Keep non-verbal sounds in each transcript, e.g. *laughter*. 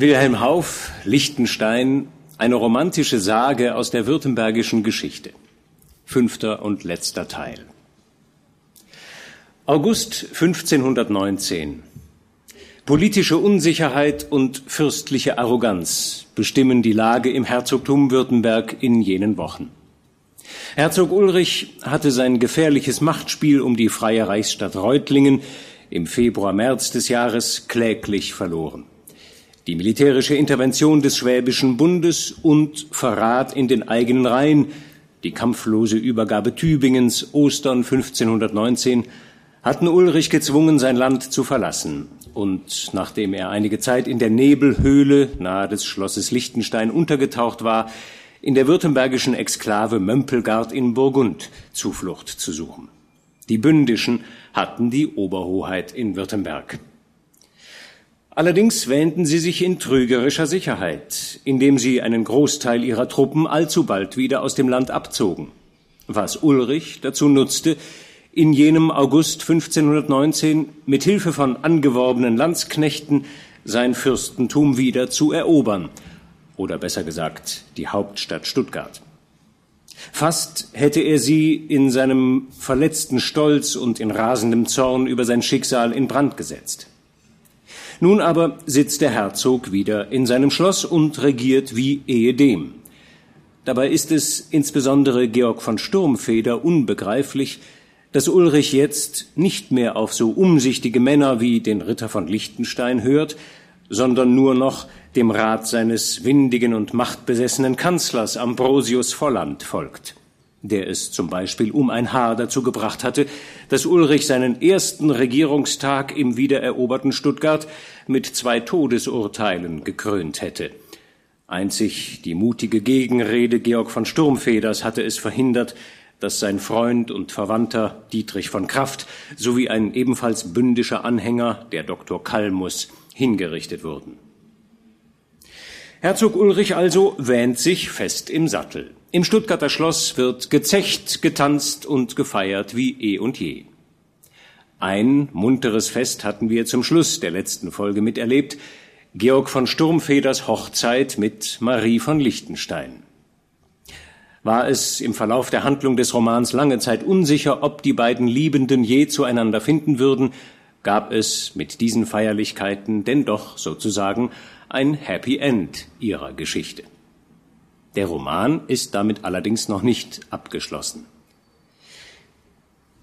Wilhelm Hauff, Liechtenstein, eine romantische Sage aus der württembergischen Geschichte. Fünfter und letzter Teil. August 1519. Politische Unsicherheit und fürstliche Arroganz bestimmen die Lage im Herzogtum Württemberg in jenen Wochen. Herzog Ulrich hatte sein gefährliches Machtspiel um die freie Reichsstadt Reutlingen im Februar, März des Jahres kläglich verloren. Die militärische Intervention des Schwäbischen Bundes und Verrat in den eigenen Reihen, die kampflose Übergabe Tübingens Ostern 1519 hatten Ulrich gezwungen, sein Land zu verlassen. Und nachdem er einige Zeit in der Nebelhöhle nahe des Schlosses Liechtenstein untergetaucht war, in der württembergischen Exklave Mömpelgard in Burgund Zuflucht zu suchen. Die Bündischen hatten die Oberhoheit in Württemberg. Allerdings wähnten sie sich in trügerischer Sicherheit, indem sie einen Großteil ihrer Truppen allzubald wieder aus dem Land abzogen, was Ulrich dazu nutzte, in jenem August 1519 mit Hilfe von angeworbenen Landsknechten sein Fürstentum wieder zu erobern, oder besser gesagt die Hauptstadt Stuttgart. Fast hätte er sie in seinem verletzten Stolz und in rasendem Zorn über sein Schicksal in Brand gesetzt. Nun aber sitzt der Herzog wieder in seinem Schloss und regiert wie ehedem. Dabei ist es insbesondere Georg von Sturmfeder unbegreiflich, dass Ulrich jetzt nicht mehr auf so umsichtige Männer wie den Ritter von Liechtenstein hört, sondern nur noch dem Rat seines windigen und machtbesessenen Kanzlers Ambrosius Volland folgt, der es zum Beispiel um ein Haar dazu gebracht hatte, dass Ulrich seinen ersten Regierungstag im wiedereroberten Stuttgart mit zwei Todesurteilen gekrönt hätte. Einzig die mutige Gegenrede Georg von Sturmfeders hatte es verhindert, dass sein Freund und Verwandter Dietrich von Kraft sowie ein ebenfalls bündischer Anhänger, der Dr. Kalmus, hingerichtet wurden. Herzog Ulrich also wähnt sich fest im Sattel. Im Stuttgarter Schloss wird gezecht, getanzt und gefeiert wie eh und je. Ein munteres Fest hatten wir zum Schluss der letzten Folge miterlebt, Georg von Sturmfeders Hochzeit mit Marie von Liechtenstein war es im Verlauf der Handlung des Romans lange Zeit unsicher, ob die beiden Liebenden je zueinander finden würden, gab es mit diesen Feierlichkeiten denn doch sozusagen ein Happy End ihrer Geschichte. Der Roman ist damit allerdings noch nicht abgeschlossen.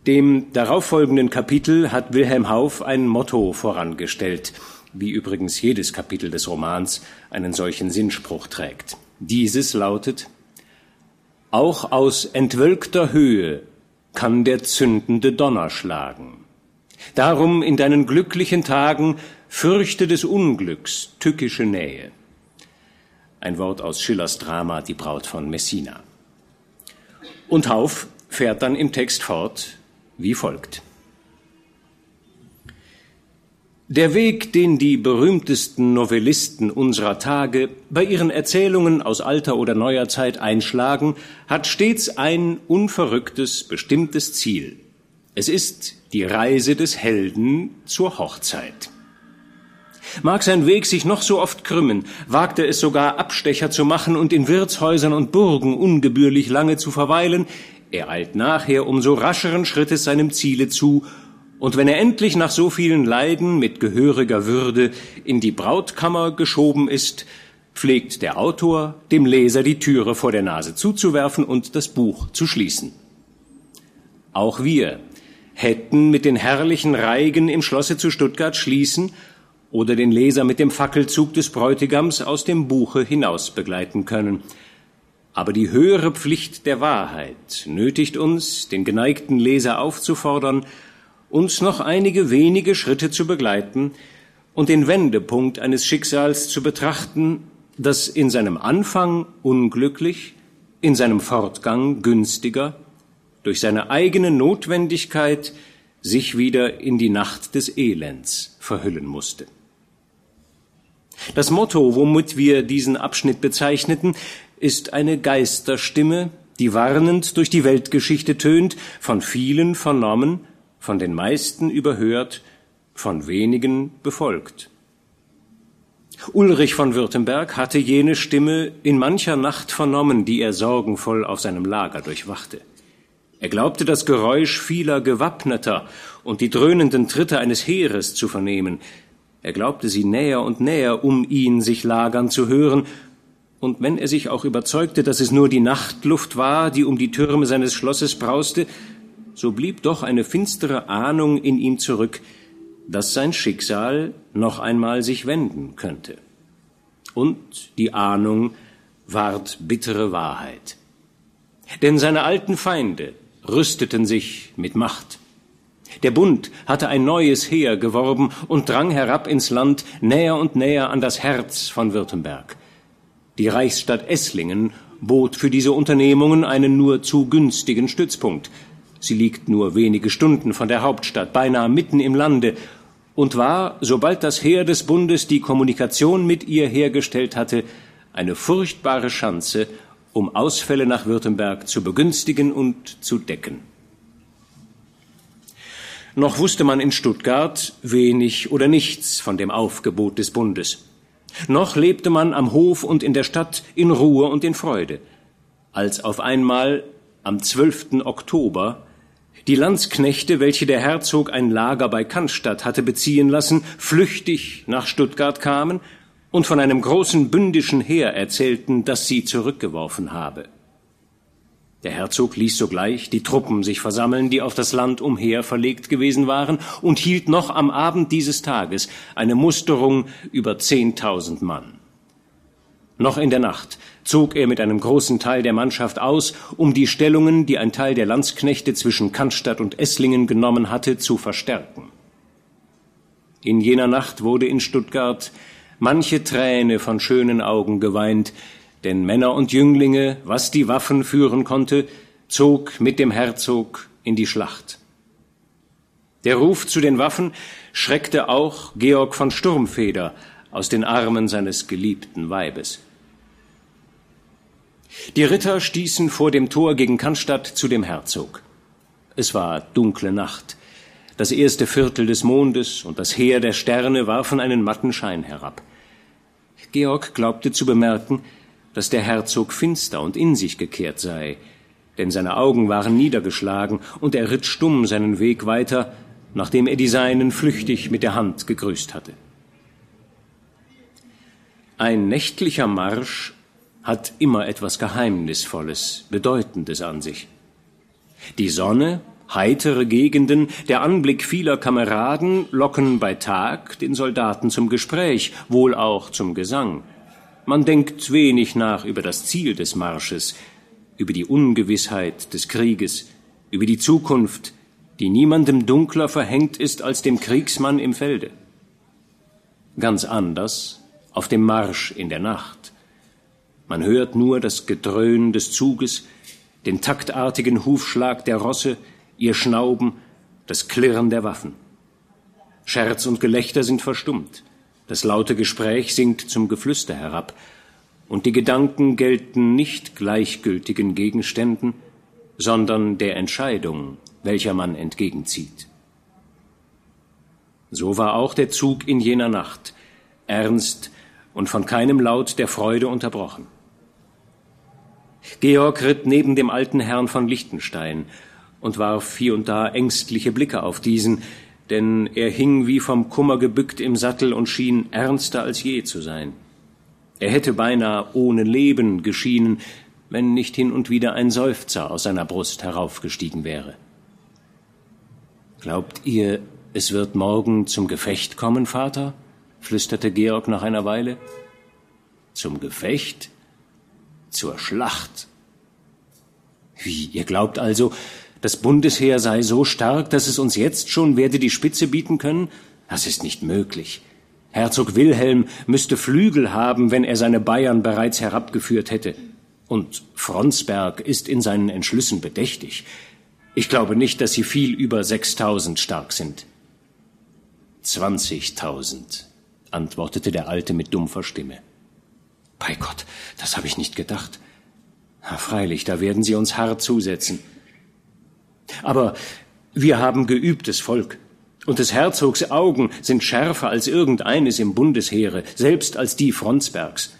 Dem darauffolgenden Kapitel hat Wilhelm Hauff ein Motto vorangestellt, wie übrigens jedes Kapitel des Romans einen solchen Sinnspruch trägt. Dieses lautet auch aus entwölkter Höhe kann der zündende Donner schlagen. Darum in deinen glücklichen Tagen fürchte des Unglücks tückische Nähe. Ein Wort aus Schillers Drama Die Braut von Messina. Und Hauf fährt dann im Text fort wie folgt. Der Weg, den die berühmtesten Novellisten unserer Tage bei ihren Erzählungen aus alter oder neuer Zeit einschlagen, hat stets ein unverrücktes, bestimmtes Ziel. Es ist die Reise des Helden zur Hochzeit. Mag sein Weg sich noch so oft krümmen, wagt er es sogar Abstecher zu machen und in Wirtshäusern und Burgen ungebührlich lange zu verweilen, er eilt nachher umso rascheren Schrittes seinem Ziele zu und wenn er endlich nach so vielen Leiden mit gehöriger Würde in die Brautkammer geschoben ist, pflegt der Autor dem Leser die Türe vor der Nase zuzuwerfen und das Buch zu schließen. Auch wir hätten mit den herrlichen Reigen im Schlosse zu Stuttgart schließen oder den Leser mit dem Fackelzug des Bräutigams aus dem Buche hinaus begleiten können. Aber die höhere Pflicht der Wahrheit nötigt uns, den geneigten Leser aufzufordern, uns noch einige wenige Schritte zu begleiten und den Wendepunkt eines Schicksals zu betrachten, das in seinem Anfang unglücklich, in seinem Fortgang günstiger, durch seine eigene Notwendigkeit sich wieder in die Nacht des Elends verhüllen musste. Das Motto, womit wir diesen Abschnitt bezeichneten, ist eine Geisterstimme, die warnend durch die Weltgeschichte tönt, von vielen vernommen, von den meisten überhört, von wenigen befolgt. Ulrich von Württemberg hatte jene Stimme in mancher Nacht vernommen, die er sorgenvoll auf seinem Lager durchwachte. Er glaubte das Geräusch vieler Gewappneter und die dröhnenden Tritte eines Heeres zu vernehmen. Er glaubte sie näher und näher um ihn sich lagern zu hören, und wenn er sich auch überzeugte, dass es nur die Nachtluft war, die um die Türme seines Schlosses brauste, so blieb doch eine finstere Ahnung in ihm zurück, dass sein Schicksal noch einmal sich wenden könnte. Und die Ahnung ward bittere Wahrheit. Denn seine alten Feinde rüsteten sich mit Macht. Der Bund hatte ein neues Heer geworben und drang herab ins Land, näher und näher an das Herz von Württemberg. Die Reichsstadt Esslingen bot für diese Unternehmungen einen nur zu günstigen Stützpunkt. Sie liegt nur wenige Stunden von der Hauptstadt, beinahe mitten im Lande, und war, sobald das Heer des Bundes die Kommunikation mit ihr hergestellt hatte, eine furchtbare Chance, um Ausfälle nach Württemberg zu begünstigen und zu decken. Noch wusste man in Stuttgart wenig oder nichts von dem Aufgebot des Bundes. Noch lebte man am Hof und in der Stadt in Ruhe und in Freude, als auf einmal am 12. Oktober die Landsknechte, welche der Herzog ein Lager bei Cannstatt hatte beziehen lassen, flüchtig nach Stuttgart kamen und von einem großen bündischen Heer erzählten, das sie zurückgeworfen habe. Der Herzog ließ sogleich die Truppen sich versammeln, die auf das Land umher verlegt gewesen waren, und hielt noch am Abend dieses Tages eine Musterung über zehntausend Mann. Noch in der Nacht zog er mit einem großen Teil der Mannschaft aus, um die Stellungen, die ein Teil der Landsknechte zwischen Cannstatt und Esslingen genommen hatte, zu verstärken. In jener Nacht wurde in Stuttgart manche Träne von schönen Augen geweint, denn Männer und Jünglinge, was die Waffen führen konnte, zog mit dem Herzog in die Schlacht. Der Ruf zu den Waffen schreckte auch Georg von Sturmfeder aus den Armen seines geliebten Weibes. Die Ritter stießen vor dem Tor gegen Cannstatt zu dem Herzog. Es war dunkle Nacht. Das erste Viertel des Mondes und das Heer der Sterne warfen einen matten Schein herab. Georg glaubte zu bemerken, dass der Herzog finster und in sich gekehrt sei, denn seine Augen waren niedergeschlagen und er ritt stumm seinen Weg weiter, nachdem er die Seinen flüchtig mit der Hand gegrüßt hatte. Ein nächtlicher Marsch hat immer etwas Geheimnisvolles, Bedeutendes an sich. Die Sonne, heitere Gegenden, der Anblick vieler Kameraden locken bei Tag den Soldaten zum Gespräch, wohl auch zum Gesang. Man denkt wenig nach über das Ziel des Marsches, über die Ungewissheit des Krieges, über die Zukunft, die niemandem dunkler verhängt ist als dem Kriegsmann im Felde. Ganz anders auf dem Marsch in der Nacht. Man hört nur das Gedröhn des Zuges, den taktartigen Hufschlag der Rosse, ihr Schnauben, das Klirren der Waffen. Scherz und Gelächter sind verstummt. Das laute Gespräch sinkt zum Geflüster herab, und die Gedanken gelten nicht gleichgültigen Gegenständen, sondern der Entscheidung, welcher man entgegenzieht. So war auch der Zug in jener Nacht, ernst und von keinem Laut der Freude unterbrochen. Georg ritt neben dem alten Herrn von Liechtenstein und warf hier und da ängstliche Blicke auf diesen, denn er hing wie vom Kummer gebückt im Sattel und schien ernster als je zu sein. Er hätte beinahe ohne Leben geschienen, wenn nicht hin und wieder ein Seufzer aus seiner Brust heraufgestiegen wäre. Glaubt ihr, es wird morgen zum Gefecht kommen, Vater? flüsterte Georg nach einer Weile. Zum Gefecht? Zur Schlacht? Wie, ihr glaubt also, das Bundesheer sei so stark, dass es uns jetzt schon werde die Spitze bieten können? Das ist nicht möglich. Herzog Wilhelm müsste Flügel haben, wenn er seine Bayern bereits herabgeführt hätte. Und Fronsberg ist in seinen Entschlüssen bedächtig. Ich glaube nicht, dass sie viel über sechstausend stark sind. Zwanzigtausend, antwortete der Alte mit dumpfer Stimme. Bei Gott, das habe ich nicht gedacht. Na, freilich, da werden sie uns hart zusetzen. Aber wir haben geübtes Volk. Und des Herzogs Augen sind schärfer als irgendeines im Bundesheere, selbst als die Fronsbergs.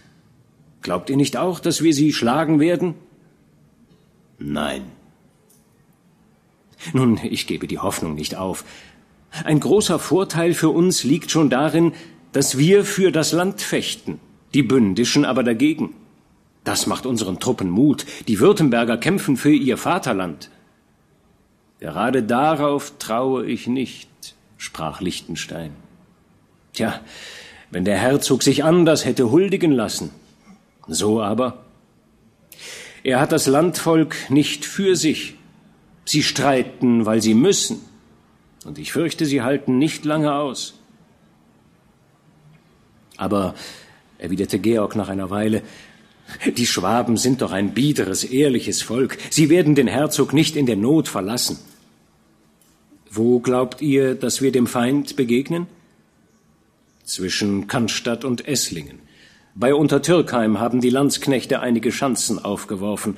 Glaubt ihr nicht auch, dass wir sie schlagen werden? Nein. Nun, ich gebe die Hoffnung nicht auf. Ein großer Vorteil für uns liegt schon darin, dass wir für das Land fechten, die Bündischen aber dagegen. Das macht unseren Truppen Mut. Die Württemberger kämpfen für ihr Vaterland. Gerade darauf traue ich nicht, sprach Liechtenstein. Tja, wenn der Herzog sich anders hätte huldigen lassen. So aber. Er hat das Landvolk nicht für sich. Sie streiten, weil sie müssen. Und ich fürchte, sie halten nicht lange aus. Aber, erwiderte Georg nach einer Weile, die Schwaben sind doch ein biederes, ehrliches Volk. Sie werden den Herzog nicht in der Not verlassen. Wo glaubt ihr, dass wir dem Feind begegnen? Zwischen Cannstatt und Esslingen. Bei Untertürkheim haben die Landsknechte einige Schanzen aufgeworfen.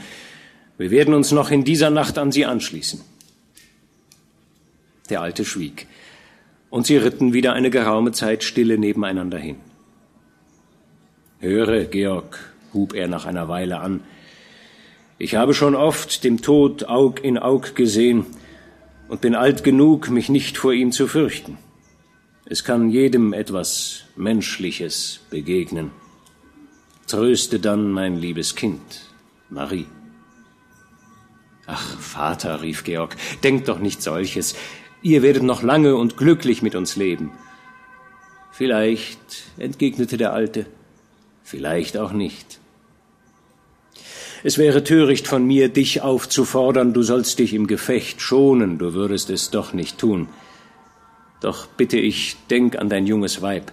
Wir werden uns noch in dieser Nacht an sie anschließen. Der Alte schwieg, und sie ritten wieder eine geraume Zeit stille nebeneinander hin. Höre, Georg, hub er nach einer Weile an, ich habe schon oft dem Tod Aug in Aug gesehen und bin alt genug, mich nicht vor ihm zu fürchten. Es kann jedem etwas Menschliches begegnen. Tröste dann mein liebes Kind, Marie. Ach, Vater, rief Georg, denkt doch nicht solches. Ihr werdet noch lange und glücklich mit uns leben. Vielleicht, entgegnete der Alte, vielleicht auch nicht. Es wäre töricht von mir, dich aufzufordern, du sollst dich im Gefecht schonen, du würdest es doch nicht tun. Doch bitte ich, denk an dein junges Weib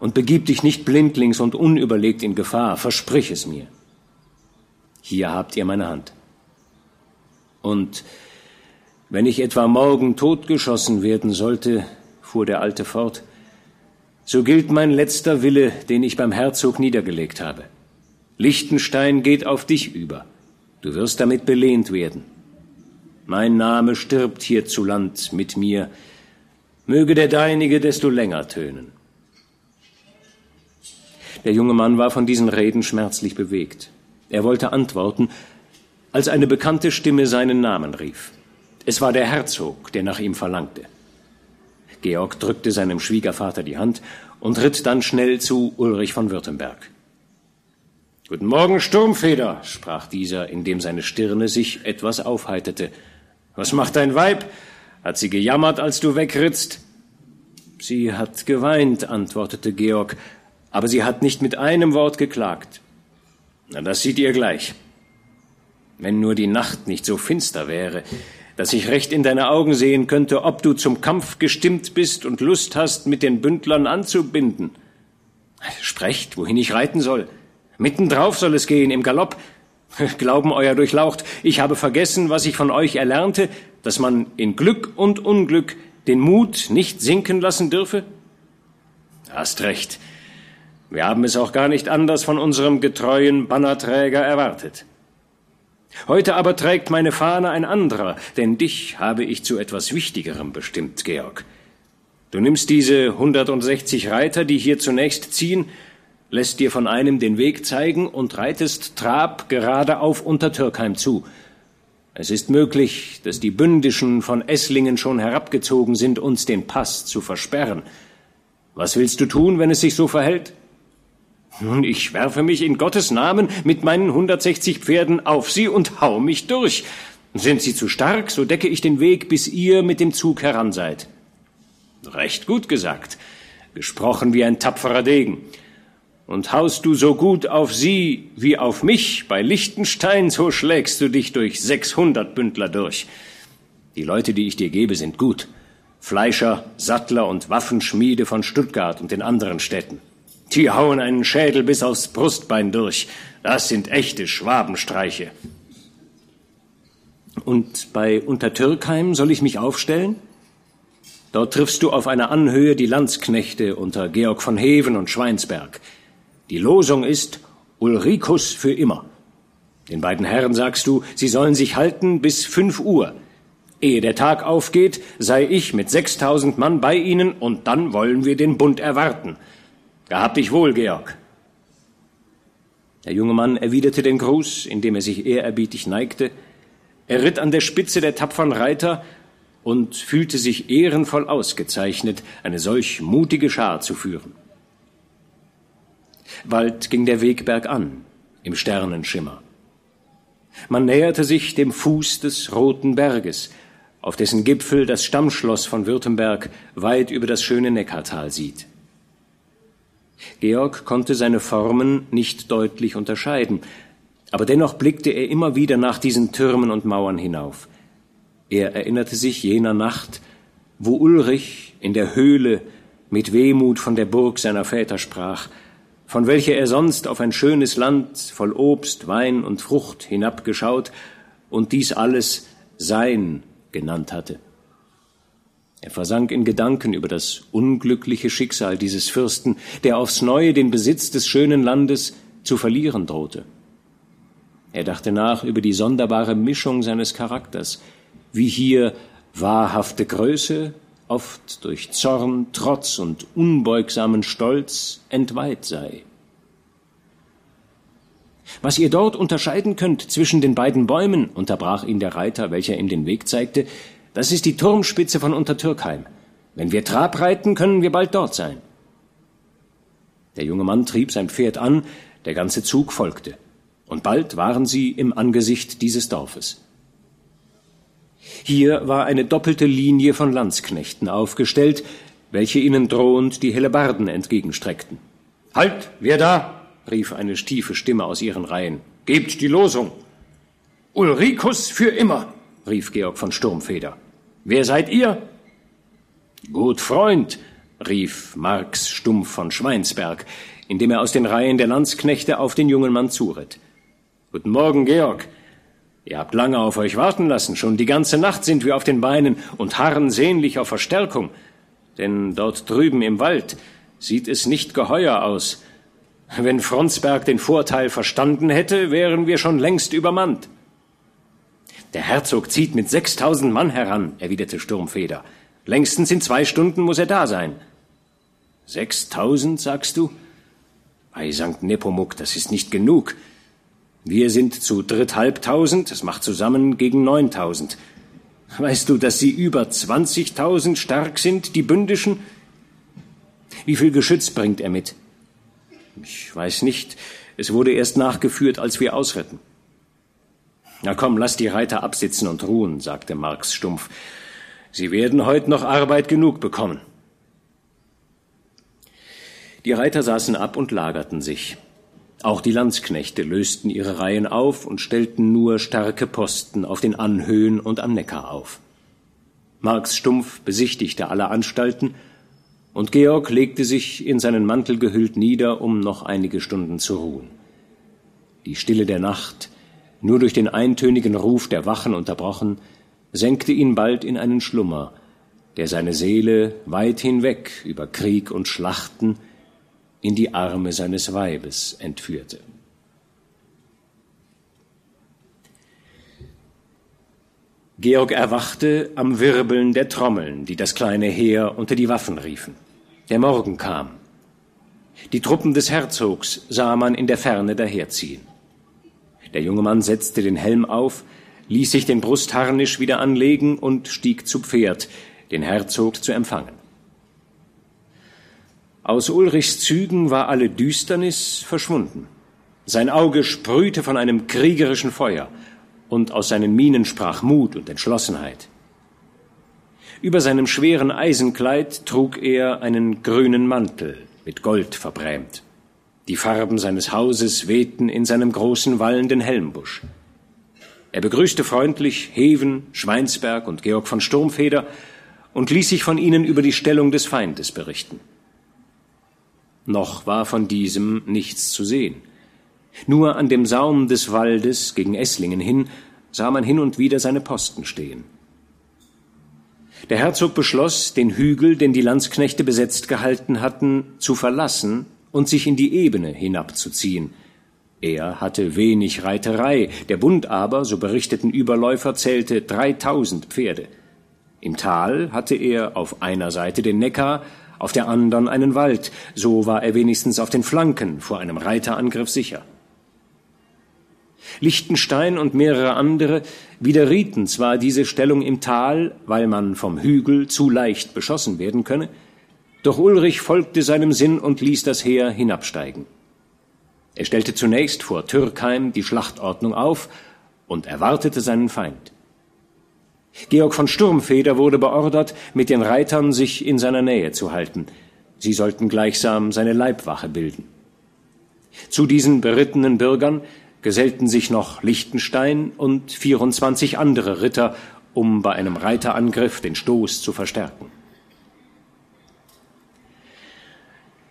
und begib dich nicht blindlings und unüberlegt in Gefahr, versprich es mir. Hier habt ihr meine Hand. Und wenn ich etwa morgen totgeschossen werden sollte, fuhr der Alte fort, so gilt mein letzter Wille, den ich beim Herzog niedergelegt habe. Liechtenstein geht auf dich über. Du wirst damit belehnt werden. Mein Name stirbt hierzuland mit mir. Möge der deinige desto länger tönen. Der junge Mann war von diesen Reden schmerzlich bewegt. Er wollte antworten, als eine bekannte Stimme seinen Namen rief. Es war der Herzog, der nach ihm verlangte. Georg drückte seinem Schwiegervater die Hand und ritt dann schnell zu Ulrich von Württemberg. Guten Morgen, Sturmfeder, sprach dieser, indem seine Stirne sich etwas aufheiterte. Was macht dein Weib? Hat sie gejammert, als du wegrittst? Sie hat geweint, antwortete Georg, aber sie hat nicht mit einem Wort geklagt. Na, das sieht ihr gleich. Wenn nur die Nacht nicht so finster wäre, dass ich recht in deine Augen sehen könnte, ob du zum Kampf gestimmt bist und Lust hast, mit den Bündlern anzubinden. Sprecht, wohin ich reiten soll. Mittendrauf soll es gehen, im Galopp. *laughs* Glauben euer Durchlaucht, ich habe vergessen, was ich von euch erlernte, dass man in Glück und Unglück den Mut nicht sinken lassen dürfe? Hast recht. Wir haben es auch gar nicht anders von unserem getreuen Bannerträger erwartet. Heute aber trägt meine Fahne ein anderer, denn dich habe ich zu etwas Wichtigerem bestimmt, Georg. Du nimmst diese 160 Reiter, die hier zunächst ziehen, lässt dir von einem den Weg zeigen und reitest Trab gerade auf Untertürkheim zu. Es ist möglich, dass die Bündischen von Esslingen schon herabgezogen sind, uns den Pass zu versperren. Was willst du tun, wenn es sich so verhält? Nun, ich werfe mich in Gottes Namen mit meinen 160 Pferden auf sie und hau mich durch. Sind sie zu stark, so decke ich den Weg, bis ihr mit dem Zug heran seid. Recht gut gesagt. Gesprochen wie ein tapferer Degen. Und haust du so gut auf sie wie auf mich bei Liechtenstein, so schlägst du dich durch 600 Bündler durch. Die Leute, die ich dir gebe, sind gut. Fleischer, Sattler und Waffenschmiede von Stuttgart und den anderen Städten. Die hauen einen Schädel bis aufs Brustbein durch. Das sind echte Schwabenstreiche. Und bei Untertürkheim soll ich mich aufstellen? Dort triffst du auf einer Anhöhe die Landsknechte unter Georg von Heven und Schweinsberg. Die Losung ist Ulricus für immer. Den beiden Herren sagst du, sie sollen sich halten bis fünf Uhr. Ehe der Tag aufgeht, sei ich mit sechstausend Mann bei Ihnen und dann wollen wir den Bund erwarten. Gehabt dich wohl, Georg. Der junge Mann erwiderte den Gruß, indem er sich ehrerbietig neigte. Er ritt an der Spitze der tapfern Reiter und fühlte sich ehrenvoll ausgezeichnet, eine solch mutige Schar zu führen. Bald ging der Weg bergan, im Sternenschimmer. Man näherte sich dem Fuß des Roten Berges, auf dessen Gipfel das Stammschloss von Württemberg weit über das schöne Neckartal sieht. Georg konnte seine Formen nicht deutlich unterscheiden, aber dennoch blickte er immer wieder nach diesen Türmen und Mauern hinauf. Er erinnerte sich jener Nacht, wo Ulrich in der Höhle mit Wehmut von der Burg seiner Väter sprach, von welcher er sonst auf ein schönes Land voll Obst, Wein und Frucht hinabgeschaut und dies alles sein genannt hatte. Er versank in Gedanken über das unglückliche Schicksal dieses Fürsten, der aufs neue den Besitz des schönen Landes zu verlieren drohte. Er dachte nach über die sonderbare Mischung seines Charakters, wie hier wahrhafte Größe oft durch Zorn, Trotz und unbeugsamen Stolz entweiht sei. Was ihr dort unterscheiden könnt zwischen den beiden Bäumen, unterbrach ihn der Reiter, welcher ihm den Weg zeigte, das ist die Turmspitze von Untertürkheim. Wenn wir Trab reiten, können wir bald dort sein. Der junge Mann trieb sein Pferd an, der ganze Zug folgte, und bald waren sie im Angesicht dieses Dorfes. Hier war eine doppelte Linie von Landsknechten aufgestellt, welche ihnen drohend die Hellebarden entgegenstreckten. Halt, wer da? rief eine stiefe Stimme aus ihren Reihen. Gebt die Losung. Ulrikus für immer, rief Georg von Sturmfeder. Wer seid ihr? Gut Freund, rief Marx stumpf von Schweinsberg, indem er aus den Reihen der Landsknechte auf den jungen Mann zuritt. Guten Morgen, Georg. Ihr habt lange auf euch warten lassen. Schon die ganze Nacht sind wir auf den Beinen und harren sehnlich auf Verstärkung. Denn dort drüben im Wald sieht es nicht geheuer aus. Wenn Fronsberg den Vorteil verstanden hätte, wären wir schon längst übermannt. Der Herzog zieht mit sechstausend Mann heran, erwiderte Sturmfeder. Längstens in zwei Stunden muss er da sein. Sechstausend, sagst du? Bei St. Nepomuk, das ist nicht genug. Wir sind zu dritthalbtausend, das macht zusammen gegen neuntausend. Weißt du, dass sie über zwanzigtausend stark sind, die Bündischen? Wie viel Geschütz bringt er mit? Ich weiß nicht. Es wurde erst nachgeführt, als wir ausritten. Na komm, lass die Reiter absitzen und ruhen, sagte Marx stumpf. Sie werden heute noch Arbeit genug bekommen. Die Reiter saßen ab und lagerten sich. Auch die Landsknechte lösten ihre Reihen auf und stellten nur starke Posten auf den Anhöhen und am Neckar auf. Marx Stumpf besichtigte alle Anstalten und Georg legte sich in seinen Mantel gehüllt nieder, um noch einige Stunden zu ruhen. Die Stille der Nacht, nur durch den eintönigen Ruf der Wachen unterbrochen, senkte ihn bald in einen Schlummer, der seine Seele weit hinweg über Krieg und Schlachten in die Arme seines Weibes entführte. Georg erwachte am Wirbeln der Trommeln, die das kleine Heer unter die Waffen riefen. Der Morgen kam. Die Truppen des Herzogs sah man in der Ferne daherziehen. Der junge Mann setzte den Helm auf, ließ sich den Brustharnisch wieder anlegen und stieg zu Pferd, den Herzog zu empfangen. Aus Ulrichs Zügen war alle Düsternis verschwunden. Sein Auge sprühte von einem kriegerischen Feuer, und aus seinen Mienen sprach Mut und Entschlossenheit. Über seinem schweren Eisenkleid trug er einen grünen Mantel mit Gold verbrämt. Die Farben seines Hauses wehten in seinem großen wallenden Helmbusch. Er begrüßte freundlich Heven, Schweinsberg und Georg von Sturmfeder und ließ sich von ihnen über die Stellung des Feindes berichten. Noch war von diesem nichts zu sehen. Nur an dem Saum des Waldes gegen Esslingen hin sah man hin und wieder seine Posten stehen. Der Herzog beschloss, den Hügel, den die Landsknechte besetzt gehalten hatten, zu verlassen und sich in die Ebene hinabzuziehen, Er hatte wenig Reiterei, der Bund aber, so berichteten Überläufer, zählte dreitausend Pferde. Im Tal hatte er auf einer Seite den Neckar, auf der anderen einen Wald, so war er wenigstens auf den Flanken vor einem Reiterangriff sicher. Liechtenstein und mehrere andere widerrieten zwar diese Stellung im Tal, weil man vom Hügel zu leicht beschossen werden könne, doch Ulrich folgte seinem Sinn und ließ das Heer hinabsteigen. Er stellte zunächst vor Türkheim die Schlachtordnung auf und erwartete seinen Feind. Georg von Sturmfeder wurde beordert, mit den Reitern sich in seiner Nähe zu halten. Sie sollten gleichsam seine Leibwache bilden. Zu diesen berittenen Bürgern gesellten sich noch Liechtenstein und 24 andere Ritter, um bei einem Reiterangriff den Stoß zu verstärken.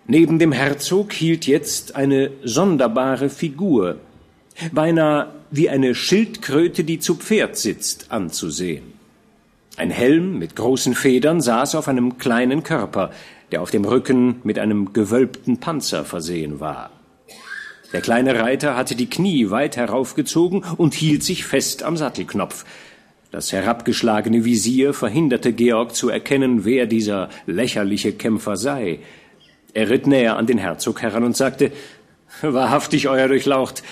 Neben dem Herzog hielt jetzt eine sonderbare Figur, beinahe wie eine Schildkröte, die zu Pferd sitzt, anzusehen. Ein Helm mit großen Federn saß auf einem kleinen Körper, der auf dem Rücken mit einem gewölbten Panzer versehen war. Der kleine Reiter hatte die Knie weit heraufgezogen und hielt sich fest am Sattelknopf. Das herabgeschlagene Visier verhinderte Georg zu erkennen, wer dieser lächerliche Kämpfer sei. Er ritt näher an den Herzog heran und sagte, Wahrhaftig, Euer Durchlaucht,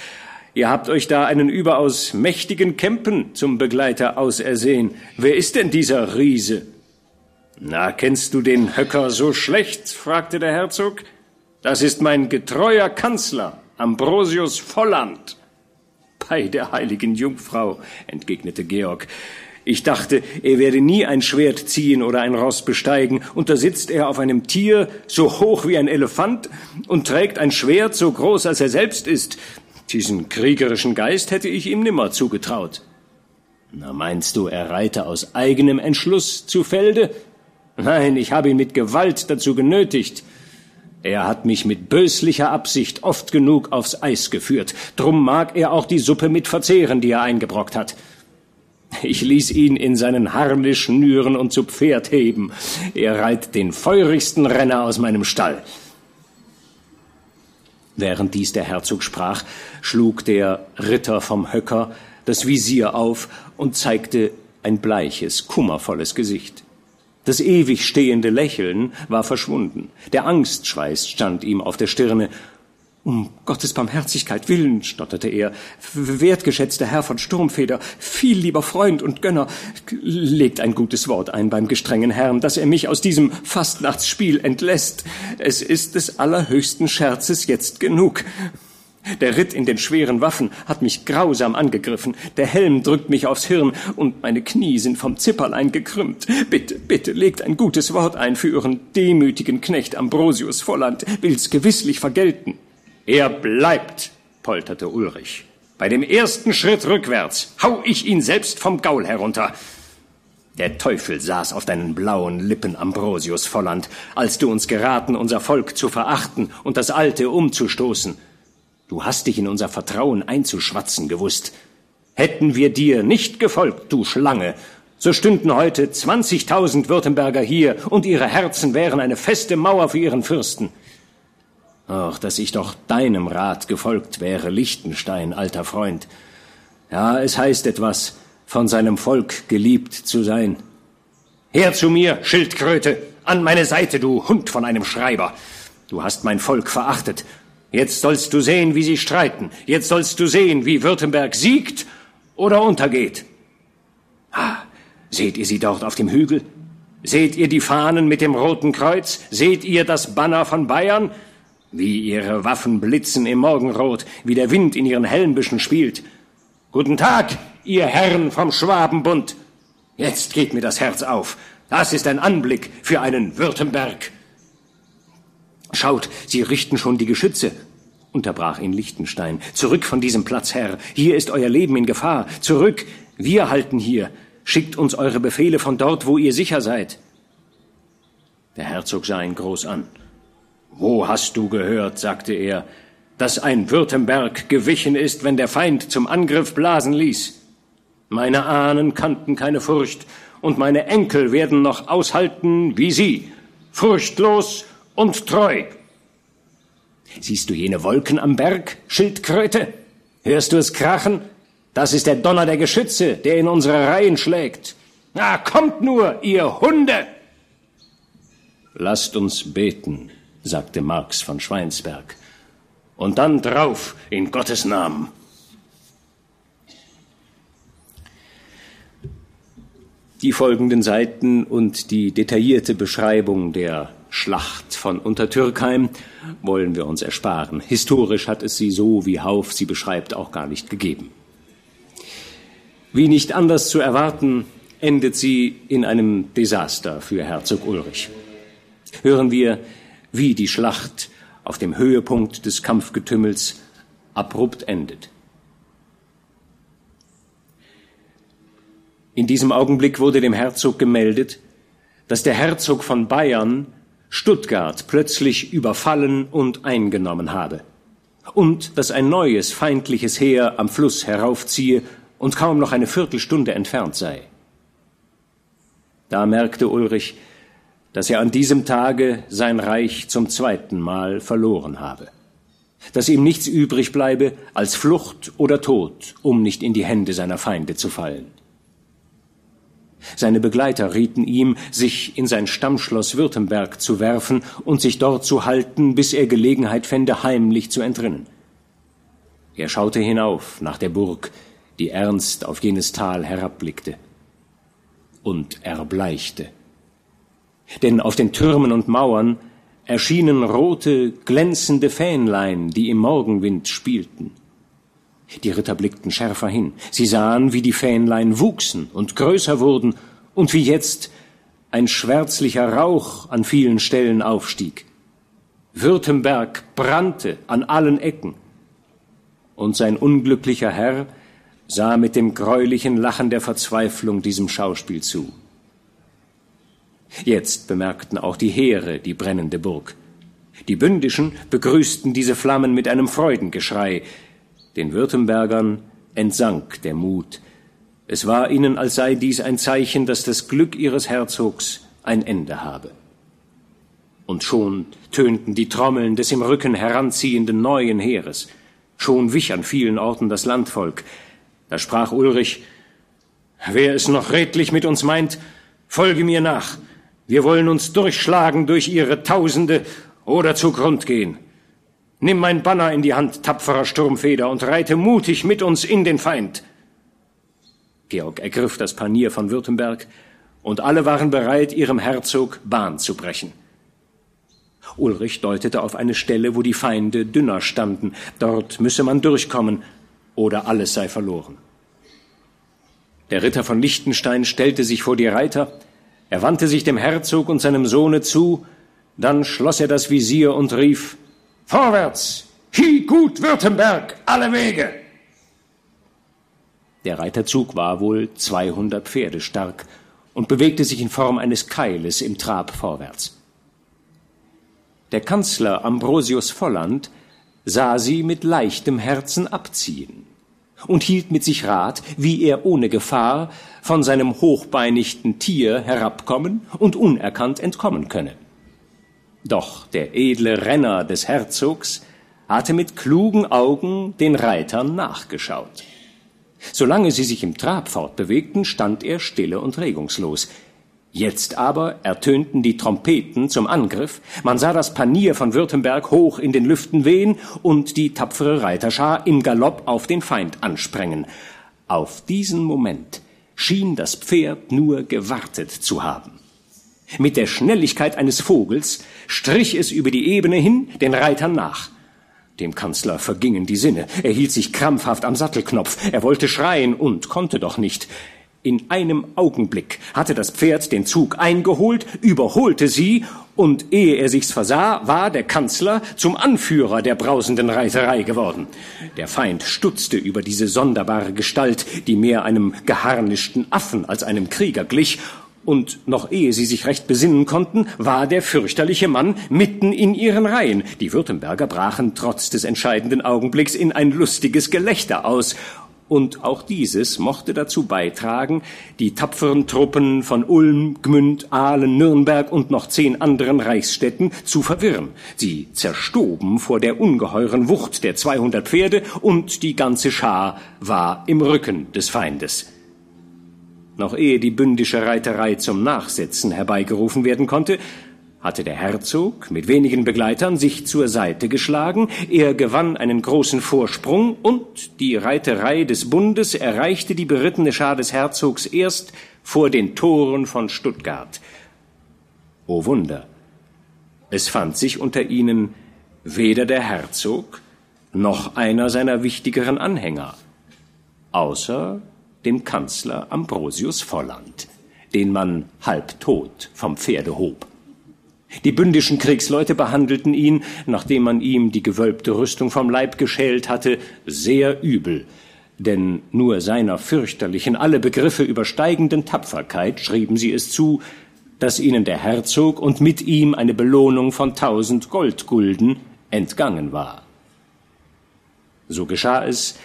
ihr habt euch da einen überaus mächtigen Kämpen zum Begleiter ausersehen. Wer ist denn dieser Riese? Na, kennst du den Höcker so schlecht? fragte der Herzog. Das ist mein getreuer Kanzler, Ambrosius Volland. Bei der heiligen Jungfrau, entgegnete Georg. Ich dachte, er werde nie ein Schwert ziehen oder ein Ross besteigen, und da sitzt er auf einem Tier, so hoch wie ein Elefant, und trägt ein Schwert so groß, als er selbst ist. Diesen kriegerischen Geist hätte ich ihm nimmer zugetraut. Na, meinst du, er reite aus eigenem Entschluss zu Felde? Nein, ich habe ihn mit Gewalt dazu genötigt. Er hat mich mit böslicher Absicht oft genug aufs Eis geführt. Drum mag er auch die Suppe mit verzehren, die er eingebrockt hat. Ich ließ ihn in seinen Harnisch schnüren und zu Pferd heben. Er reiht den feurigsten Renner aus meinem Stall. Während dies der Herzog sprach, schlug der Ritter vom Höcker das Visier auf und zeigte ein bleiches, kummervolles Gesicht. Das ewig stehende Lächeln war verschwunden. Der Angstschweiß stand ihm auf der Stirne. Um Gottes Barmherzigkeit willen, stotterte er, wertgeschätzter Herr von Sturmfeder, viel lieber Freund und Gönner, legt ein gutes Wort ein beim gestrengen Herrn, dass er mich aus diesem Fastnachtsspiel entlässt. Es ist des allerhöchsten Scherzes jetzt genug. Der Ritt in den schweren Waffen hat mich grausam angegriffen. Der Helm drückt mich aufs Hirn und meine Knie sind vom Zipperlein gekrümmt. Bitte, bitte legt ein gutes Wort ein für Ihren demütigen Knecht Ambrosius Volland. Will's gewisslich vergelten. Er bleibt, polterte Ulrich. Bei dem ersten Schritt rückwärts hau ich ihn selbst vom Gaul herunter. Der Teufel saß auf deinen blauen Lippen, Ambrosius Volland, als du uns geraten, unser Volk zu verachten und das Alte umzustoßen. Du hast dich in unser Vertrauen einzuschwatzen gewusst. Hätten wir dir nicht gefolgt, du Schlange, so stünden heute zwanzigtausend Württemberger hier und ihre Herzen wären eine feste Mauer für ihren Fürsten. Ach, dass ich doch deinem Rat gefolgt wäre, Lichtenstein, alter Freund. Ja, es heißt etwas, von seinem Volk geliebt zu sein. Her zu mir, Schildkröte, an meine Seite, du Hund von einem Schreiber. Du hast mein Volk verachtet Jetzt sollst du sehen, wie sie streiten. Jetzt sollst du sehen, wie Württemberg siegt oder untergeht. Ah, seht ihr sie dort auf dem Hügel? Seht ihr die Fahnen mit dem roten Kreuz? Seht ihr das Banner von Bayern? Wie ihre Waffen blitzen im Morgenrot, wie der Wind in ihren Helmbüschen spielt. Guten Tag, ihr Herren vom Schwabenbund. Jetzt geht mir das Herz auf. Das ist ein Anblick für einen Württemberg. Schaut, sie richten schon die Geschütze, unterbrach ihn Lichtenstein. Zurück von diesem Platz, Herr. Hier ist euer Leben in Gefahr. Zurück. Wir halten hier. Schickt uns eure Befehle von dort, wo ihr sicher seid. Der Herzog sah ihn groß an. Wo hast du gehört, sagte er, dass ein Württemberg gewichen ist, wenn der Feind zum Angriff blasen ließ? Meine Ahnen kannten keine Furcht, und meine Enkel werden noch aushalten wie sie, furchtlos und treu. Siehst du jene Wolken am Berg, Schildkröte? Hörst du es krachen? Das ist der Donner der Geschütze, der in unsere Reihen schlägt. Na, kommt nur, ihr Hunde! Lasst uns beten, sagte Marx von Schweinsberg. Und dann drauf, in Gottes Namen. Die folgenden Seiten und die detaillierte Beschreibung der Schlacht von Untertürkheim wollen wir uns ersparen. Historisch hat es sie so, wie Hauf sie beschreibt, auch gar nicht gegeben. Wie nicht anders zu erwarten, endet sie in einem Desaster für Herzog Ulrich. Hören wir, wie die Schlacht auf dem Höhepunkt des Kampfgetümmels abrupt endet. In diesem Augenblick wurde dem Herzog gemeldet, dass der Herzog von Bayern Stuttgart plötzlich überfallen und eingenommen habe und dass ein neues feindliches Heer am Fluss heraufziehe und kaum noch eine Viertelstunde entfernt sei. Da merkte Ulrich, dass er an diesem Tage sein Reich zum zweiten Mal verloren habe, dass ihm nichts übrig bleibe als Flucht oder Tod, um nicht in die Hände seiner Feinde zu fallen. Seine Begleiter rieten ihm, sich in sein Stammschloss Württemberg zu werfen und sich dort zu halten, bis er Gelegenheit fände, heimlich zu entrinnen. Er schaute hinauf nach der Burg, die ernst auf jenes Tal herabblickte, und erbleichte. Denn auf den Türmen und Mauern erschienen rote, glänzende Fähnlein, die im Morgenwind spielten. Die Ritter blickten schärfer hin. Sie sahen, wie die Fähnlein wuchsen und größer wurden und wie jetzt ein schwärzlicher Rauch an vielen Stellen aufstieg. Württemberg brannte an allen Ecken. Und sein unglücklicher Herr sah mit dem greulichen Lachen der Verzweiflung diesem Schauspiel zu. Jetzt bemerkten auch die Heere die brennende Burg. Die Bündischen begrüßten diese Flammen mit einem Freudengeschrei, den Württembergern entsank der Mut. Es war ihnen, als sei dies ein Zeichen, dass das Glück ihres Herzogs ein Ende habe. Und schon tönten die Trommeln des im Rücken heranziehenden neuen Heeres. Schon wich an vielen Orten das Landvolk. Da sprach Ulrich, Wer es noch redlich mit uns meint, folge mir nach. Wir wollen uns durchschlagen durch ihre Tausende oder zu Grund gehen. Nimm mein Banner in die Hand, tapferer Sturmfeder, und reite mutig mit uns in den Feind. Georg ergriff das Panier von Württemberg, und alle waren bereit, ihrem Herzog Bahn zu brechen. Ulrich deutete auf eine Stelle, wo die Feinde dünner standen. Dort müsse man durchkommen, oder alles sei verloren. Der Ritter von Liechtenstein stellte sich vor die Reiter, er wandte sich dem Herzog und seinem Sohne zu, dann schloss er das Visier und rief Vorwärts! Hi gut Württemberg! Alle Wege! Der Reiterzug war wohl 200 Pferde stark und bewegte sich in Form eines Keiles im Trab vorwärts. Der Kanzler Ambrosius Volland sah sie mit leichtem Herzen abziehen und hielt mit sich Rat, wie er ohne Gefahr von seinem hochbeinigten Tier herabkommen und unerkannt entkommen könne. Doch der edle Renner des Herzogs hatte mit klugen Augen den Reitern nachgeschaut. Solange sie sich im Trab fortbewegten, stand er stille und regungslos. Jetzt aber ertönten die Trompeten zum Angriff, man sah das Panier von Württemberg hoch in den Lüften wehen und die tapfere Reiterschar im Galopp auf den Feind ansprengen. Auf diesen Moment schien das Pferd nur gewartet zu haben. Mit der Schnelligkeit eines Vogels strich es über die Ebene hin den Reitern nach. Dem Kanzler vergingen die Sinne. Er hielt sich krampfhaft am Sattelknopf. Er wollte schreien und konnte doch nicht. In einem Augenblick hatte das Pferd den Zug eingeholt, überholte sie, und ehe er sich's versah, war der Kanzler zum Anführer der brausenden Reiterei geworden. Der Feind stutzte über diese sonderbare Gestalt, die mehr einem geharnischten Affen als einem Krieger glich, und noch ehe sie sich recht besinnen konnten, war der fürchterliche Mann mitten in ihren Reihen. Die Württemberger brachen trotz des entscheidenden Augenblicks in ein lustiges Gelächter aus, und auch dieses mochte dazu beitragen, die tapferen Truppen von Ulm, Gmünd, Aalen, Nürnberg und noch zehn anderen Reichsstädten zu verwirren. Sie zerstoben vor der ungeheuren Wucht der 200 Pferde und die ganze Schar war im Rücken des Feindes. Noch ehe die bündische Reiterei zum Nachsetzen herbeigerufen werden konnte, hatte der Herzog mit wenigen Begleitern sich zur Seite geschlagen, er gewann einen großen Vorsprung und die Reiterei des Bundes erreichte die berittene Schar des Herzogs erst vor den Toren von Stuttgart. O Wunder! Es fand sich unter ihnen weder der Herzog noch einer seiner wichtigeren Anhänger, außer dem Kanzler Ambrosius Volland, den man halbtot vom Pferde hob. Die bündischen Kriegsleute behandelten ihn, nachdem man ihm die gewölbte Rüstung vom Leib geschält hatte, sehr übel, denn nur seiner fürchterlichen, alle Begriffe übersteigenden Tapferkeit schrieben sie es zu, dass ihnen der Herzog und mit ihm eine Belohnung von tausend Goldgulden entgangen war. So geschah es,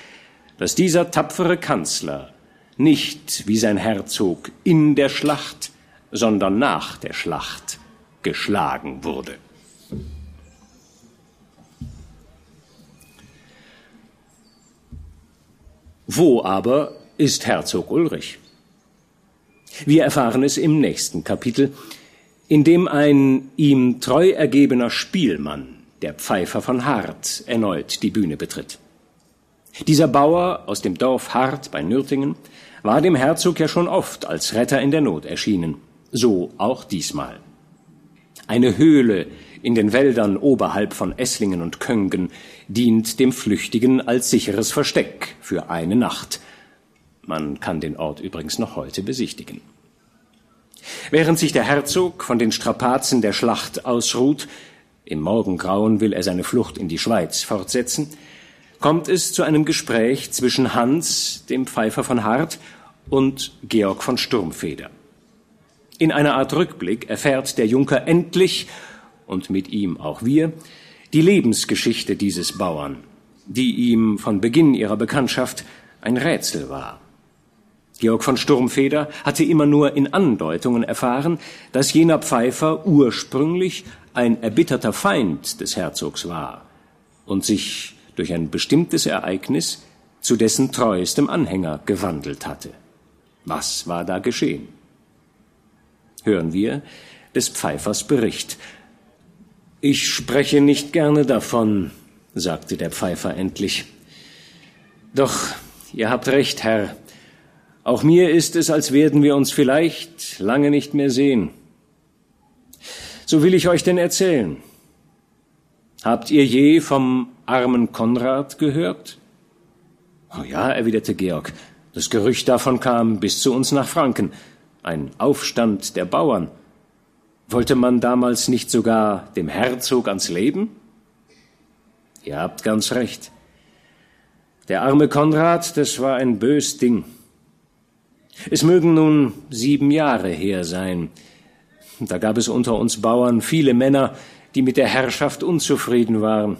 dass dieser tapfere Kanzler nicht wie sein Herzog in der Schlacht, sondern nach der Schlacht geschlagen wurde. Wo aber ist Herzog Ulrich? Wir erfahren es im nächsten Kapitel, in dem ein ihm treu ergebener Spielmann, der Pfeifer von Hart, erneut die Bühne betritt. Dieser Bauer aus dem Dorf Hart bei Nürtingen war dem Herzog ja schon oft als Retter in der Not erschienen, so auch diesmal. Eine Höhle in den Wäldern oberhalb von Esslingen und Köngen dient dem Flüchtigen als sicheres Versteck für eine Nacht. Man kann den Ort übrigens noch heute besichtigen. Während sich der Herzog von den Strapazen der Schlacht ausruht, im Morgengrauen will er seine Flucht in die Schweiz fortsetzen, kommt es zu einem Gespräch zwischen Hans, dem Pfeifer von Hart, und Georg von Sturmfeder. In einer Art Rückblick erfährt der Junker endlich, und mit ihm auch wir, die Lebensgeschichte dieses Bauern, die ihm von Beginn ihrer Bekanntschaft ein Rätsel war. Georg von Sturmfeder hatte immer nur in Andeutungen erfahren, dass jener Pfeifer ursprünglich ein erbitterter Feind des Herzogs war und sich durch ein bestimmtes Ereignis zu dessen treuestem Anhänger gewandelt hatte. Was war da geschehen? Hören wir des Pfeifers Bericht. Ich spreche nicht gerne davon, sagte der Pfeifer endlich. Doch, ihr habt recht, Herr. Auch mir ist es, als werden wir uns vielleicht lange nicht mehr sehen. So will ich euch denn erzählen. Habt ihr je vom armen Konrad gehört? Oh ja, erwiderte Georg. Das Gerücht davon kam bis zu uns nach Franken ein Aufstand der Bauern. Wollte man damals nicht sogar dem Herzog ans Leben? Ihr habt ganz recht. Der arme Konrad, das war ein bös Ding. Es mögen nun sieben Jahre her sein. Da gab es unter uns Bauern viele Männer, die mit der Herrschaft unzufrieden waren.